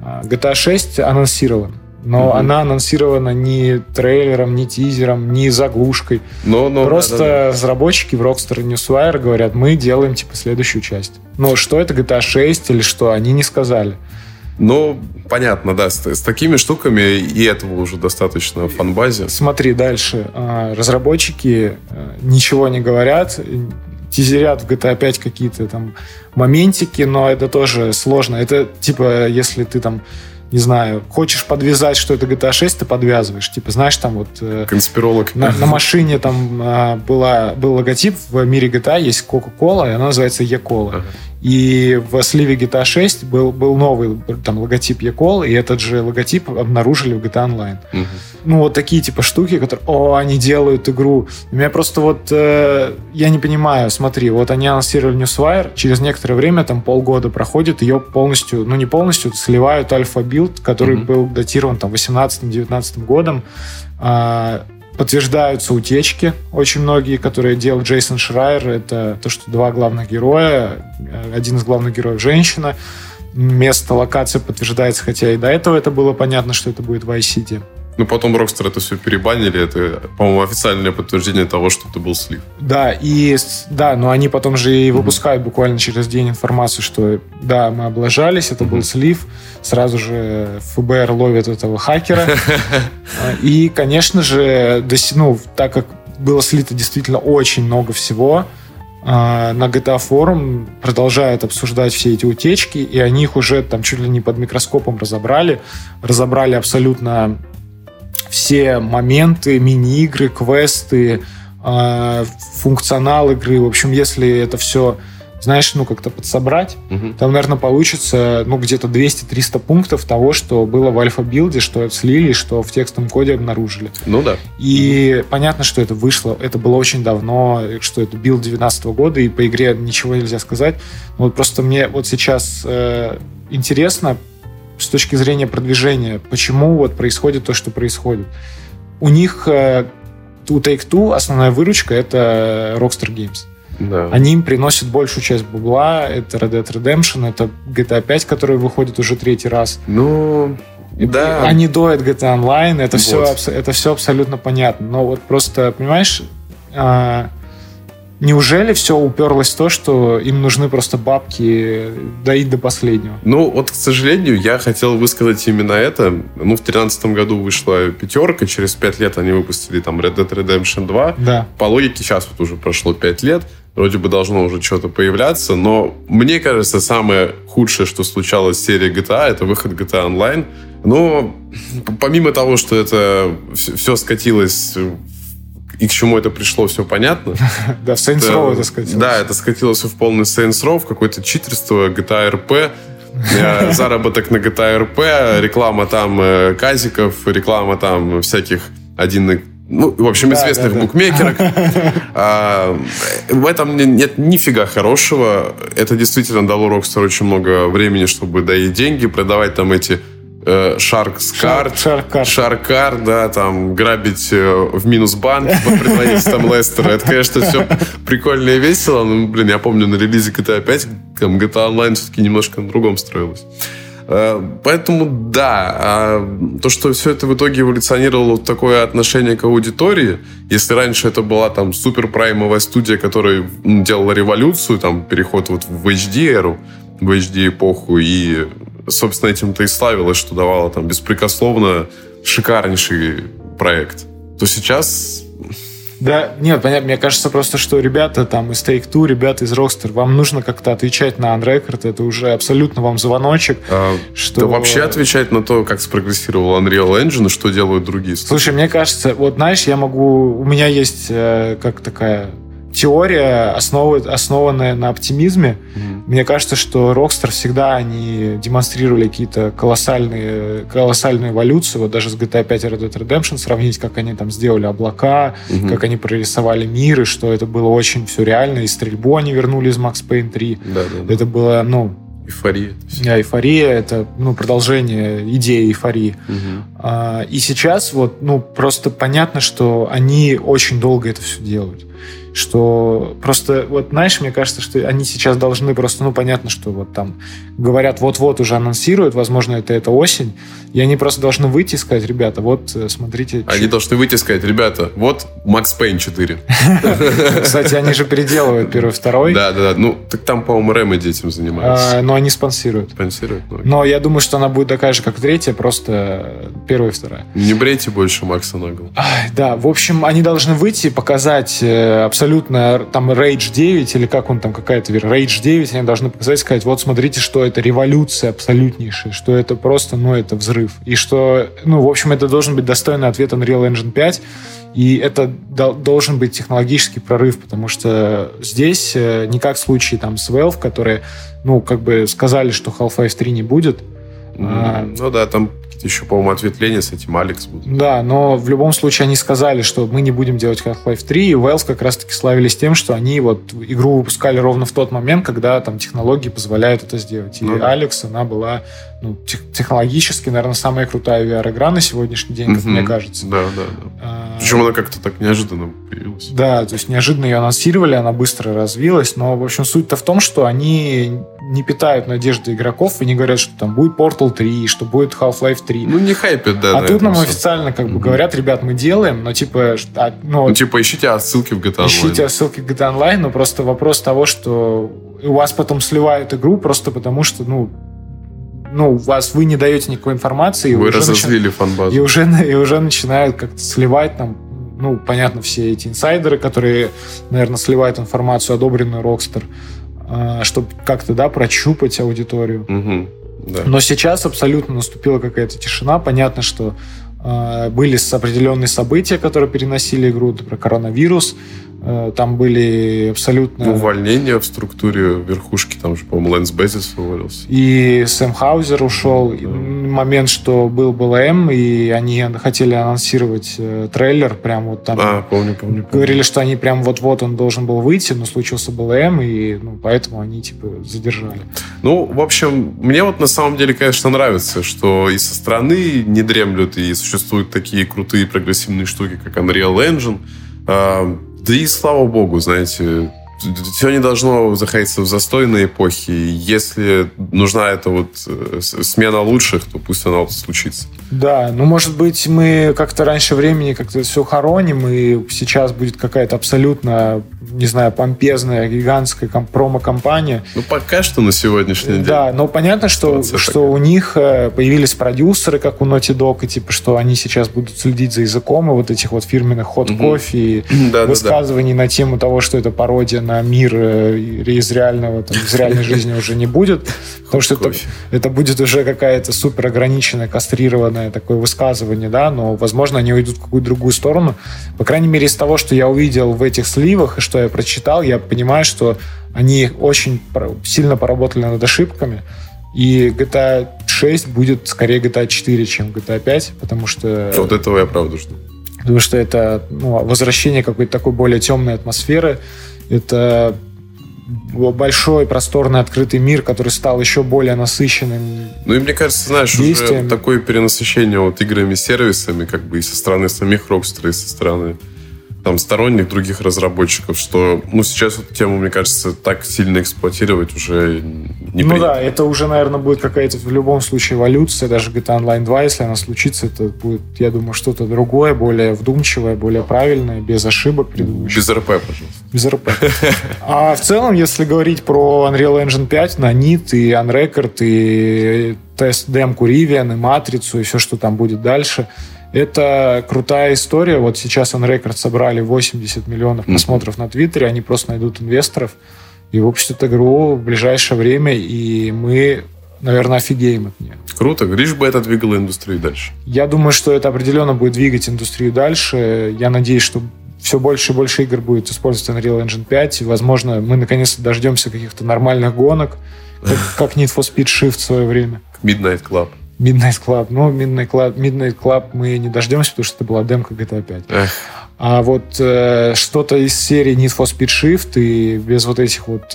а, GTA 6 анонсирован. Но угу. она анонсирована не трейлером, не тизером, не заглушкой. Но, но, Просто да, да, да. разработчики в Rockstar Newswire говорят, мы делаем типа следующую часть. Но что это GTA 6 или что, они не сказали. Ну, понятно, да, с, с такими штуками и этого уже достаточно в фанбазе. Смотри дальше. А, разработчики э, ничего не говорят, тизерят в GTA 5 какие-то там моментики, но это тоже сложно. Это типа, если ты там не знаю, хочешь подвязать, что это GTA 6, ты подвязываешь. Типа, знаешь, там вот... Э, Конспиролог. На, на машине там а, была, был логотип в мире GTA, есть Coca-Cola, и она называется E-Cola. Ага. И в сливе GTA 6 был, был новый там логотип Якол, и этот же логотип обнаружили в GTA Online. Угу. Ну, вот такие типа штуки, которые, о, они делают игру. У меня просто вот, э, я не понимаю, смотри, вот они анонсировали Newswire, через некоторое время, там полгода проходит, ее полностью, ну не полностью, сливают альфа-билд, который угу. был датирован там 18-19 годом. А, Подтверждаются утечки, очень многие, которые делал Джейсон Шрайер. Это то, что два главных героя, один из главных героев женщина. Место, локация подтверждается, хотя и до этого это было понятно, что это будет Vice City. Ну, потом Rockstar это все перебанили. Это, по-моему, официальное подтверждение того, что это был слив. Да, и да, но они потом же и выпускают mm-hmm. буквально через день информацию, что да, мы облажались, это mm-hmm. был слив. Сразу же ФБР ловит этого хакера. И, конечно же, ну, так как было слито действительно очень много всего, а, на GTA Forum продолжают обсуждать все эти утечки, и они их уже там чуть ли не под микроскопом разобрали. Разобрали абсолютно все моменты, мини-игры, квесты, э, функционал игры. В общем, если это все знаешь, ну, как-то подсобрать, Мгм. там, наверное, получится, ну, где-то 200-300 пунктов того, что было в альфа-билде, что слили, что в текстовом коде обнаружили. Ну да. И понятно, что это вышло, это было очень давно, что это билд 2019 года, и по игре ничего нельзя сказать. Но вот просто мне вот сейчас э, интересно с точки зрения продвижения, почему вот происходит то, что происходит. У них, э, у Take-Two основная выручка — это Rockstar Games. Да. Они им приносят большую часть бабла. Это Red Dead Redemption, это GTA 5, который выходит уже третий раз. Ну, да. Они доят GTA Online, это, Вот. все, это все абсолютно понятно. Но вот просто, понимаешь, а, неужели все уперлось в то, что им нужны просто бабки доить до последнего? Ну, вот, к сожалению, я хотел высказать именно это. Ну, в 2013 году вышла пятерка, через пять лет они выпустили там Red Dead Redemption 2. Да. По логике, сейчас вот уже прошло 5 лет, вроде бы должно уже что-то появляться, но мне кажется, самое худшее, что случалось в серии GTA, это выход GTA Online. Но помимо того, что это все скатилось в- и к чему это пришло, все понятно. Да, в Saints Row это сказать. Да, это скатилось в полный Saints Row, в какое-то читерство, GTA RP, э, заработок на GTA RP, реклама там э, казиков, реклама там всяких один ну, в общем, Да, известных да, да. букмекерок. А, в этом не- нет нифига хорошего. Это действительно дало Rockstar очень много времени, чтобы доить деньги, продавать там эти э, Sharks Шар- Card, Шаркар. Шаркар, да, там, грабить э, в минус банк под предводительством Лестера. Это, конечно, все прикольно и весело, но, блин, я помню, на релизе GTA 5 там GTA Online все-таки немножко на другом строилось. Э, Поэтому, да, а то, что все это в итоге эволюционировало в такое отношение к аудитории, если раньше это была там супер праймовая студия, которая делала революцию, там, переход вот в HD-эру, в HD-эпоху, и, собственно, этим-то и славилась, что давала там беспрекословно шикарнейший проект, то сейчас Да, нет, понятно, мне кажется просто, что ребята там из Take-Two, ребята из Rockstar, вам нужно как-то отвечать на Unrecord, это уже абсолютно вам звоночек, а, что... да вообще отвечать на то, как спрогрессировал Unreal Engine и что делают другие. Слушай, мне кажется, вот знаешь, я могу... У меня есть э, как такая теория, основанная на оптимизме. Мгм. Мне кажется, что Rockstar всегда они демонстрировали какие-то колоссальные, колоссальную эволюцию. Вот даже с GTA 5 и Red Dead Redemption сравнить, как они там сделали облака, Мгм. как они прорисовали мир, и что это было очень все реально. И стрельбу они вернули из Max Payne 3. Да, да, да. Это было, ну, Эйфория. а, эйфория, это, ну, продолжение идеи эйфории. Мгм. А, И сейчас вот, ну, просто понятно, что они очень долго это все делают. Что просто, вот, знаешь, мне кажется, что они сейчас должны просто, ну, понятно, что вот там говорят, вот-вот уже анонсируют, возможно, это это осень, и они просто должны выйти и сказать, ребята, вот, э, смотрите. Они чё- должны выйти и сказать, ребята, вот Макс Пейн 4. Кстати, они же переделывают первый, второй, Да, да, да. Ну, так там, по-моему, Remedy этим занимается. а, но они спонсируют. Спонсирует. ну, Но я думаю, что она будет такая же, как третья, просто первая и вторая. Не брейте больше Макса на голову. Ай, Да, в общем, они должны выйти и показать э, абсолютно там Rage 9 или как он там какая-то Rage 9, они должны показать, сказать, вот смотрите, что это революция абсолютнейшая, что это просто, ну, это взрыв. И что, ну, в общем, это должен быть достойный ответ Unreal Engine 5, и это дол- должен быть технологический прорыв, потому что здесь, э, не как в случае там с Valve, которые, ну, как бы сказали, что Half-Life 3 не будет, А. Ну да, там еще, по-моему, ответвления с этим Алекс будут. Да, но в любом случае они сказали, что мы не будем делать Half-Life 3, и Valve как раз-таки славились тем, что они вот игру выпускали ровно в тот момент, когда там технологии позволяют это сделать. И Ну да. Алекс, она была ну, тех- технологически, наверное, самая крутая VR-игра на сегодняшний день, как Мгм. мне кажется. Да, да, да. А, Причем она как-то так неожиданно появилась. Да, то есть неожиданно ее анонсировали, она быстро развилась, но, в общем, суть-то в том, что они не питают надежды игроков и не говорят, что там будет Portal 3, что будет Half-Life 3. Ну, не хайпят, да. а тут нам всё. официально как бы Мгм. говорят, ребят, мы делаем, но типа, а, ну, Ну, типа, ищите ссылки в GTA Online. ищите ссылки к GTA Online, но просто вопрос того, что у вас потом сливают игру просто потому, что, ну, ну, вас вы не даете никакой информации, и Вы разозлили и фан-базу. уже, и уже начинают как-то сливать там, ну, понятно, все эти инсайдеры, которые, наверное, сливают информацию, одобренную Rockstar, чтобы как-то, да, прощупать аудиторию. Мгм. Да. Но сейчас абсолютно наступила какая-то тишина. Понятно, что э, были определенные события, которые переносили игру, например, коронавирус. Э, там были абсолютно... Увольнения в структуре верхушки, там же, по-моему, Лэнс Безис уволился. И Сэм Хаузер ушел. Да. Момент, что был БЛМ, и они хотели анонсировать э, трейлер, прям вот там. А, помню, помню. помню. Говорили, что они прям вот-вот он должен был выйти, но случился БЛМ, и ну, поэтому они типа задержали. Ну, в общем, мне вот на самом деле, конечно, нравится, что и со стороны не дремлют, и существуют такие крутые прогрессивные штуки, как Unreal Engine. Да и слава богу, знаете, все не должно заходиться в застойные эпохи. Если нужна эта вот э, смена лучших, то пусть она вот случится. Да, ну, может быть, мы как-то раньше времени как-то все хороним, и сейчас будет какая-то абсолютно, не знаю, помпезная, гигантская промо-компания. Ну, пока что на сегодняшний день. Да, но понятно, что, что у них э, появились продюсеры, как у Naughty Dog, и типа, что они сейчас будут следить за языком и вот этих вот фирменных ход-кофе и да, высказываний да, да. на тему того, что это пародия на мир э, из реального, там, из реальной жизни уже не будет, потому что это, это будет уже какая-то супер ограниченная, кастрированная такое высказывание, да, но, возможно, они уйдут в какую-то другую сторону. По крайней мере, из того, что я увидел в этих сливах и что я прочитал, я понимаю, что они очень сильно поработали над ошибками, и GTA 6 будет скорее GTA 4, чем GTA 5, потому что... Вот этого я правда жду. Потому что это ну, возвращение какой-то такой более темной атмосферы, это большой, просторный, открытый мир, который стал еще более насыщенным. Ну и мне кажется, знаешь, действием. уже такое перенасыщение вот играми, сервисами, как бы и со стороны самих Rockstar, и со стороны там, сторонних других разработчиков, что ну, сейчас эту тему, мне кажется, так сильно эксплуатировать уже не Ну да, это уже, наверное, будет какая-то в любом случае эволюция, даже GTA Online 2, если она случится, это будет, я думаю, что-то другое, более вдумчивое, более правильное, без ошибок предыдущих. Без РП, пожалуйста. Без РП. А в целом, если говорить про Unreal Engine 5, на NIT и Unrecord, и тест-демку Rivian, и Матрицу, и все, что там будет дальше – это крутая история. Вот сейчас Unrecord собрали 80 миллионов просмотров mm-hmm. на Твиттере. Они просто найдут инвесторов и выпустят игру в ближайшее время. И мы наверное, офигеем от нее. Круто. Лишь бы это двигало индустрию дальше. Я думаю, что это определенно будет двигать индустрию дальше. Я надеюсь, что все больше и больше игр будет использовать Unreal Engine 5. И, возможно, мы наконец-то дождемся каких-то нормальных гонок, как, как Need for Speed Shift в свое время. Midnight Club. Midnight Club. Но Midnight Club, Midnight Club мы не дождемся, потому что это была демка GTA 5. Эх. А вот э, что-то из серии Need for Speed Shift и без вот этих вот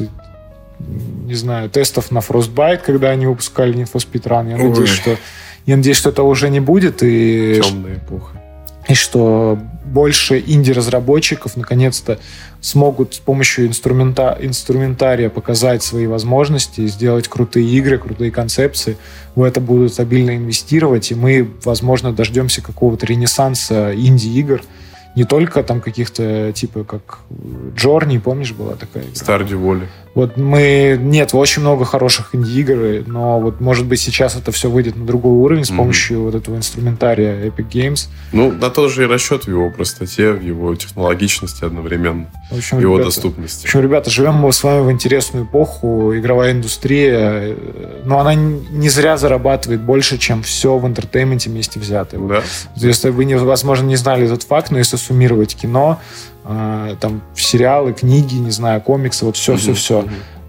не знаю, тестов на Frostbite, когда они выпускали Need for Speed Run. Я Ой. надеюсь, что я надеюсь, что это уже не будет. И Темная эпоха. И что больше инди-разработчиков наконец-то смогут с помощью инструмента, инструментария показать свои возможности, сделать крутые игры, крутые концепции. В это будут стабильно инвестировать, и мы, возможно, дождемся какого-то ренессанса инди-игр, не только там каких-то, типа, как Journey, помнишь, была такая игра? Stardew Valley. Вот мы... Нет, очень много хороших инди-игр, но вот, может быть, сейчас это все выйдет на другой уровень с mm-hmm. помощью вот этого инструментария Epic Games. Ну, на тот же и расчет в его простоте, в его технологичности одновременно, в общем, его ребята, доступности. В общем, ребята, живем мы с вами в интересную эпоху, игровая индустрия, э, но она не зря зарабатывает больше, чем все в entertainment е вместе взятое. Да. Если вы, возможно, не знали этот факт, но если суммировать кино, а, там сериалы, книги, не знаю, комиксы, вот все, все, все.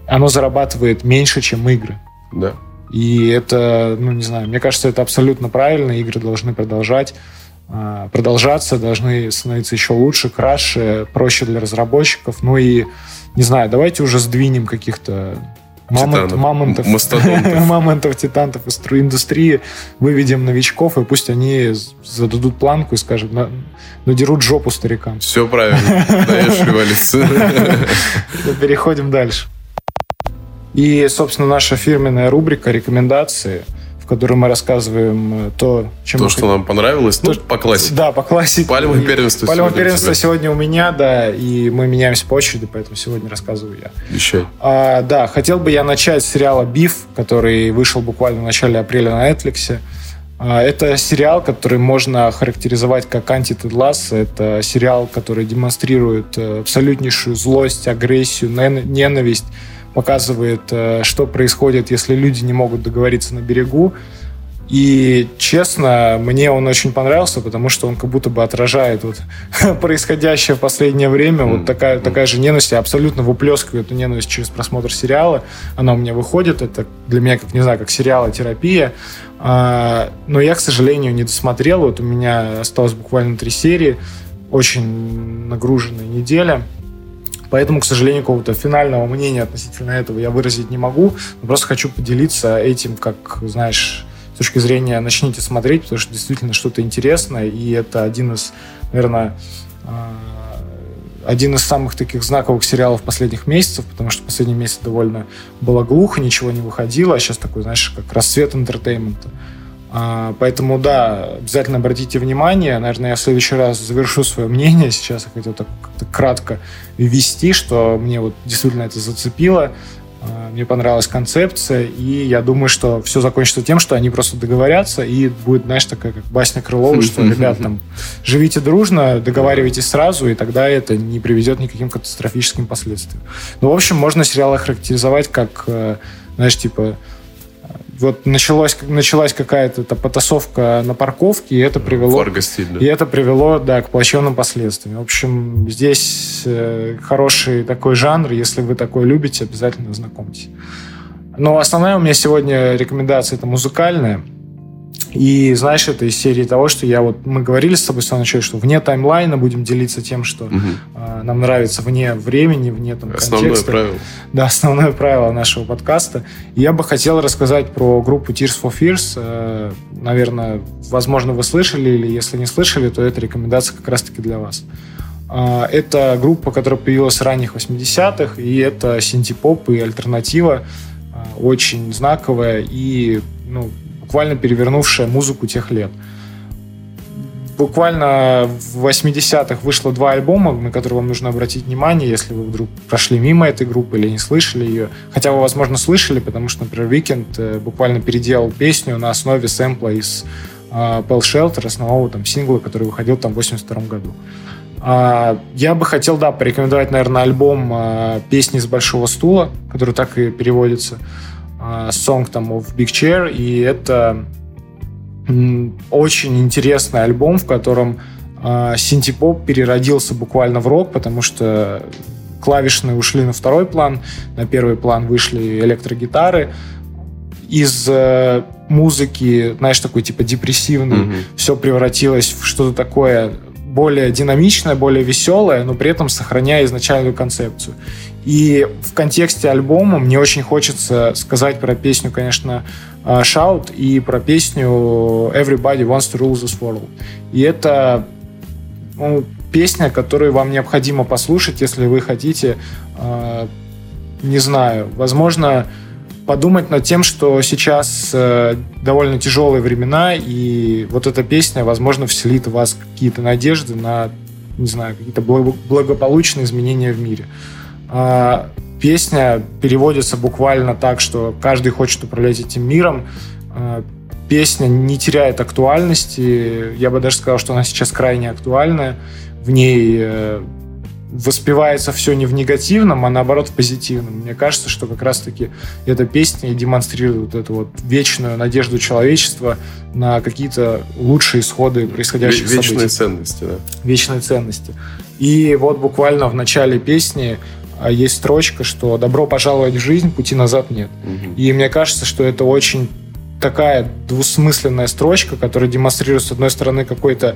Оно зарабатывает меньше, чем игры. Да. И это, ну, не знаю, мне кажется, это абсолютно правильно. Игры должны продолжать а, продолжаться, должны становиться еще лучше, краше, проще для разработчиков. Ну и, не знаю, давайте уже сдвинем каких-то мамонт, мамонтов, мамонтов, титантов из индустрии, выведем новичков, и пусть они зададут планку и скажут, надерут жопу старикам. Все правильно, даешь революцию. Переходим дальше. И, собственно, наша фирменная рубрика «Рекомендации», в которой мы рассказываем э, то, чем То, мы... что нам понравилось, то, ну, по классике. Да, по классике. Пальма первенства Пальма сегодня первенства сегодня у меня, да, и мы меняемся по очереди, поэтому сегодня рассказываю я. Вещай. А, да, хотел бы я начать с сериала «Биф», который вышел буквально в начале апреля на Netflix. А, это сериал, который можно характеризовать как анти-Тед Это сериал, который демонстрирует э, абсолютнейшую злость, агрессию, ненависть, показывает, э, что происходит, если люди не могут договориться на берегу. И, честно, мне он очень понравился, потому что он как будто бы отражает вот происходящее в последнее время. Вот такая, такая же ненависть. Я абсолютно выплескиваю эту ненависть через просмотр сериала. Она у меня выходит. Это для меня, как не знаю, как сериала терапия. А, но я, к сожалению, не досмотрел. Вот у меня осталось буквально три серии. Очень нагруженная неделя. Поэтому, к сожалению, какого-то финального мнения относительно этого я выразить не могу. Но просто хочу поделиться этим, как, знаешь, с точки зрения начните смотреть, потому что действительно что-то интересное, и это один из, наверное, а, один из самых таких знаковых сериалов последних месяцев, потому что последний месяц довольно было глухо, ничего не выходило, а сейчас такой, знаешь, как рассвет entertainment а. А, поэтому, да, обязательно обратите внимание. Наверное, я в следующий раз завершу свое мнение. Сейчас я хотел так как-то кратко ввести, что мне вот действительно это зацепило. А, мне понравилась концепция, и я думаю, что все закончится тем, что они просто договорятся, и будет, знаешь, такая как басня Крылова, что, ребят, там, живите дружно, договаривайтесь сразу, и тогда это не приведет ни к каким катастрофическим последствиям. Ну, в общем, можно сериал охарактеризовать как, э, знаешь, типа, вот началась, началась какая-то потасовка на парковке, и это привело... да. И это привело, да, к плачевным последствиям. В общем, здесь э, хороший такой жанр. Если вы такой любите, обязательно знакомьтесь. Но основная у меня сегодня рекомендация это музыкальная. И знаешь, это из серии того, что я вот мы говорили с тобой в самом начале, что вне таймлайна будем делиться тем, что угу. э, нам нравится вне времени, вне там Основное контекста. правило. Да, основное правило нашего подкаста. И я бы хотел рассказать про группу Tears for Fears. Э, наверное, возможно, вы слышали, или если не слышали, то эта рекомендация как раз-таки для вас. Э, это группа, которая появилась в ранних 80-х, и это синтепоп и альтернатива э, очень знаковая и ну, буквально перевернувшая музыку тех лет. Буквально в 80-х вышло два альбома, на которые вам нужно обратить внимание, если вы вдруг прошли мимо этой группы или не слышали ее. Хотя вы, возможно, слышали, потому что, например, Weekend э, буквально переделал песню на основе сэмпла из Pell Shelter, основного там сингла, который выходил там в 82 году. Uh, я бы хотел, да, порекомендовать, наверное, альбом uh, «Песни с большого стула», который так и переводится. Song там of Big Chair, и это очень интересный альбом, в котором синтепоп переродился буквально в рок, потому что клавишные ушли на второй план, на первый план вышли электрогитары. Из э, музыки, знаешь, такой типа депрессивный, mm-hmm. все превратилось в что-то такое более динамичное, более веселое, но при этом сохраняя изначальную концепцию. И в контексте альбома мне очень хочется сказать про песню, конечно, э, Shout и про песню Everybody Wants to Rule This World. И это ну, песня, которую вам необходимо послушать, если вы хотите, э, не знаю, возможно, подумать над тем, что сейчас э, довольно тяжелые времена, и вот эта песня, возможно, вселит в вас какие-то надежды на, не знаю, какие-то благополучные изменения в мире. Песня переводится буквально так, что каждый хочет управлять этим миром. А, песня не теряет актуальности. Я бы даже сказал, что она сейчас крайне актуальная. В ней э, воспевается все не в негативном, а наоборот в позитивном. Мне кажется, что как раз-таки эта песня и демонстрирует вот эту вот вечную надежду человечества на какие-то лучшие исходы происходящих Вечные событий. ценности, да. Вечные ценности. И вот буквально в начале песни а есть строчка, что «добро пожаловать в жизнь, пути назад нет». Угу. И мне кажется, что это очень такая двусмысленная строчка, которая демонстрирует, с одной стороны, какой-то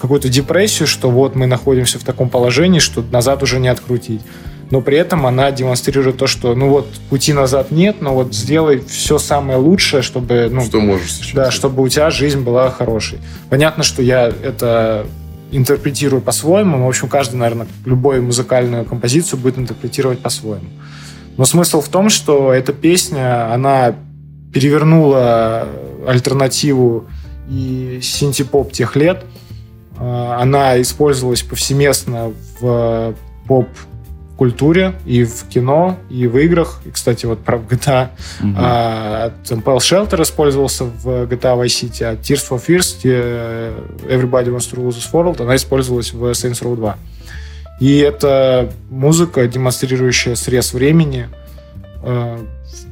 какую-то депрессию, что вот мы находимся в таком положении, что назад уже не открутить. Но при этом она демонстрирует то, что ну вот пути назад нет, но вот сделай все самое лучшее, чтобы ну что можешь сейчас. да, чтобы у тебя жизнь была хорошей. Понятно, что я это интерпретирую по-своему. Но, в общем, каждый, наверное, любую музыкальную композицию будет интерпретировать по-своему. Но смысл в том, что эта песня, она перевернула альтернативу и синтепоп тех лет. А, она использовалась повсеместно в поп культуре, и в кино, и в играх. И, кстати, вот про GTA. Угу. А, Pell Shelter использовался в GTA Vice City, а Tears for Fears, э, Everybody Wants to Rule This World, она использовалась в Saints Row 2. И это музыка, демонстрирующая срез времени, э,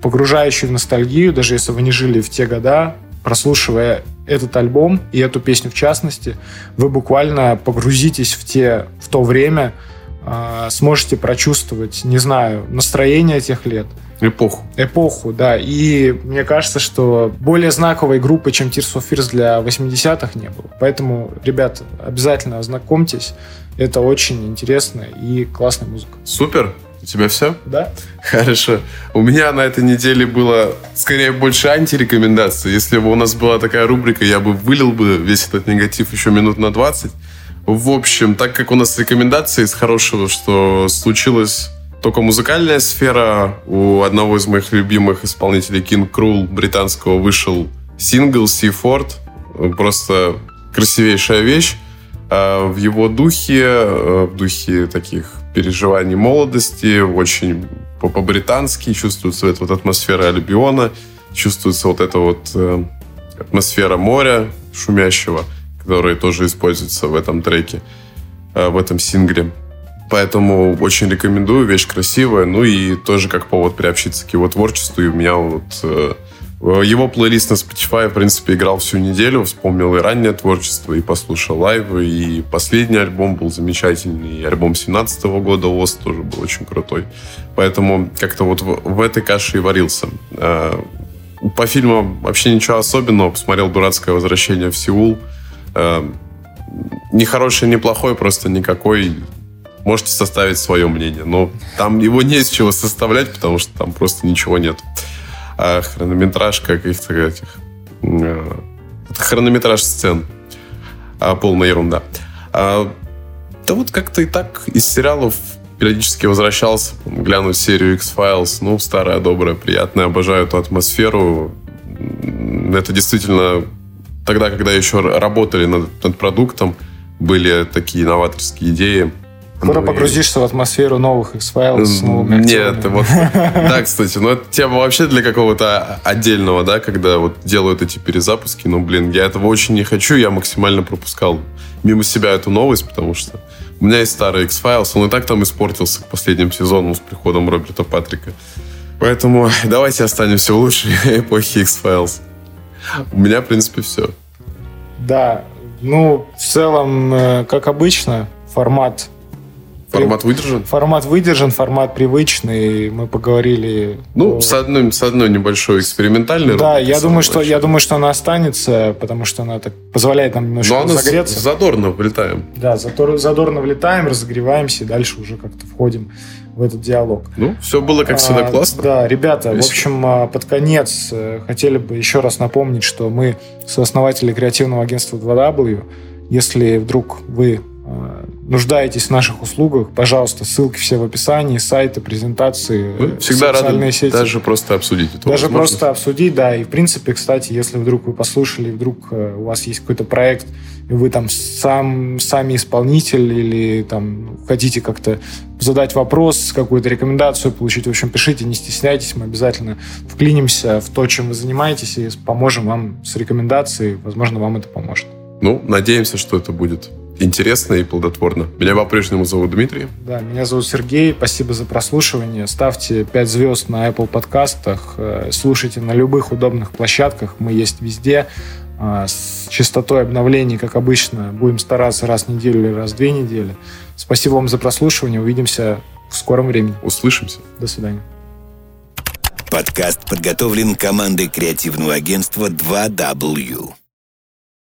погружающая в ностальгию, даже если вы не жили в те года, прослушивая этот альбом и эту песню в частности, вы буквально погрузитесь в, те, в то время, сможете прочувствовать, не знаю, настроение тех лет. Эпоху. Эпоху, да. И мне кажется, что более знаковой группы, чем Tears of Fears для 80-х не было. Поэтому, ребята, обязательно ознакомьтесь. Это очень интересная и классная музыка. Супер. У тебя все? Да. Хорошо. У меня на этой неделе было скорее больше антирекомендаций. Если бы у нас была такая рубрика, я бы вылил бы весь этот негатив еще минут на 20. В общем, так как у нас рекомендации из хорошего, что случилось только музыкальная сфера. У одного из моих любимых исполнителей King Крул британского вышел сингл Sea Ford. Просто красивейшая вещь. А в его духе, э, в духе таких переживаний молодости, очень по-британски чувствуется эта вот атмосфера Альбиона, чувствуется вот эта вот э, атмосфера моря шумящего, которая тоже используется в этом треке, э, в этом сингле. Поэтому очень рекомендую, вещь красивая. Ну и тоже как повод приобщиться к его творчеству. И у меня вот э, его плейлист на Spotify, в принципе, играл всю неделю. Вспомнил и раннее творчество, и послушал лайвы. И последний альбом был замечательный. И альбом 17 года «Ост» тоже был очень крутой. Поэтому как-то вот в, в этой каше и варился. Э, по фильму вообще ничего особенного. Посмотрел «Дурацкое возвращение в Сеул». Э, ни хороший, ни плохой, просто никакой можете составить свое мнение. Но там его не из чего составлять, потому что там просто ничего нет. А хронометраж каких-то этих... Э, это хронометраж сцен. А, полная ерунда. А, да вот как-то и так из сериалов периодически возвращался глянуть серию X-Files. Ну, старая, добрая, приятная. Обожаю эту атмосферу. Это действительно тогда, когда еще работали над, над продуктом, были такие новаторские идеи. Скоро ну, погрузишься и... в атмосферу новых X-файлов с новыми Нет, вот... Да, кстати, ну это тема вообще для какого-то отдельного, да, когда вот делают эти перезапуски. Ну, блин, я этого очень не хочу, я максимально пропускал мимо себя эту новость, потому что у меня есть старый X-Files, он и так там испортился к последним сезонам с приходом Роберта Патрика. Поэтому давайте останемся в лучшей эпохе X-Files. У меня, в принципе, все. Да, ну, в целом, э, как обычно, формат Формат выдержан? Формат выдержан, формат привычный. Мы поговорили. Ну, о... с, одной, с одной небольшой экспериментальной. Да, я думаю, что, я думаю, что она останется, потому что она так позволяет нам немножко Но разогреться. задорно влетаем. Да, задор, задорно влетаем, разогреваемся и дальше уже как-то входим в этот диалог. Ну, все было, как всегда, а, классно. Да, ребята, Весело. в общем, а, под конец э, хотели бы еще раз напомнить, что мы сооснователи креативного агентства 2W. Если вдруг вы а, нуждаетесь в наших услугах, пожалуйста, ссылки все в описании, сайты, презентации, Мы всегда рады сети. даже просто обсудить это. Даже просто обсудить, да. И, в принципе, кстати, если вдруг вы послушали, вдруг э, у вас есть какой-то проект, вы там сам, сами исполнитель или там хотите как-то задать вопрос, какую-то рекомендацию получить, в общем, пишите, не стесняйтесь, мы обязательно вклинимся в то, чем вы занимаетесь, и поможем вам с рекомендацией, возможно, вам это поможет. Ну, надеемся, что это будет интересно и плодотворно. Меня по-прежнему зовут Дмитрий. Да, меня зовут Сергей. Спасибо за прослушивание. Ставьте 5 звезд на Apple подкастах. Э, слушайте на любых удобных площадках. Мы есть везде. А, с частотой обновлений, как обычно, будем стараться раз в неделю или раз в две недели. Спасибо вам за прослушивание. Увидимся в скором времени. Услышимся. До свидания. Подкаст подготовлен командой креативного агентства 2W.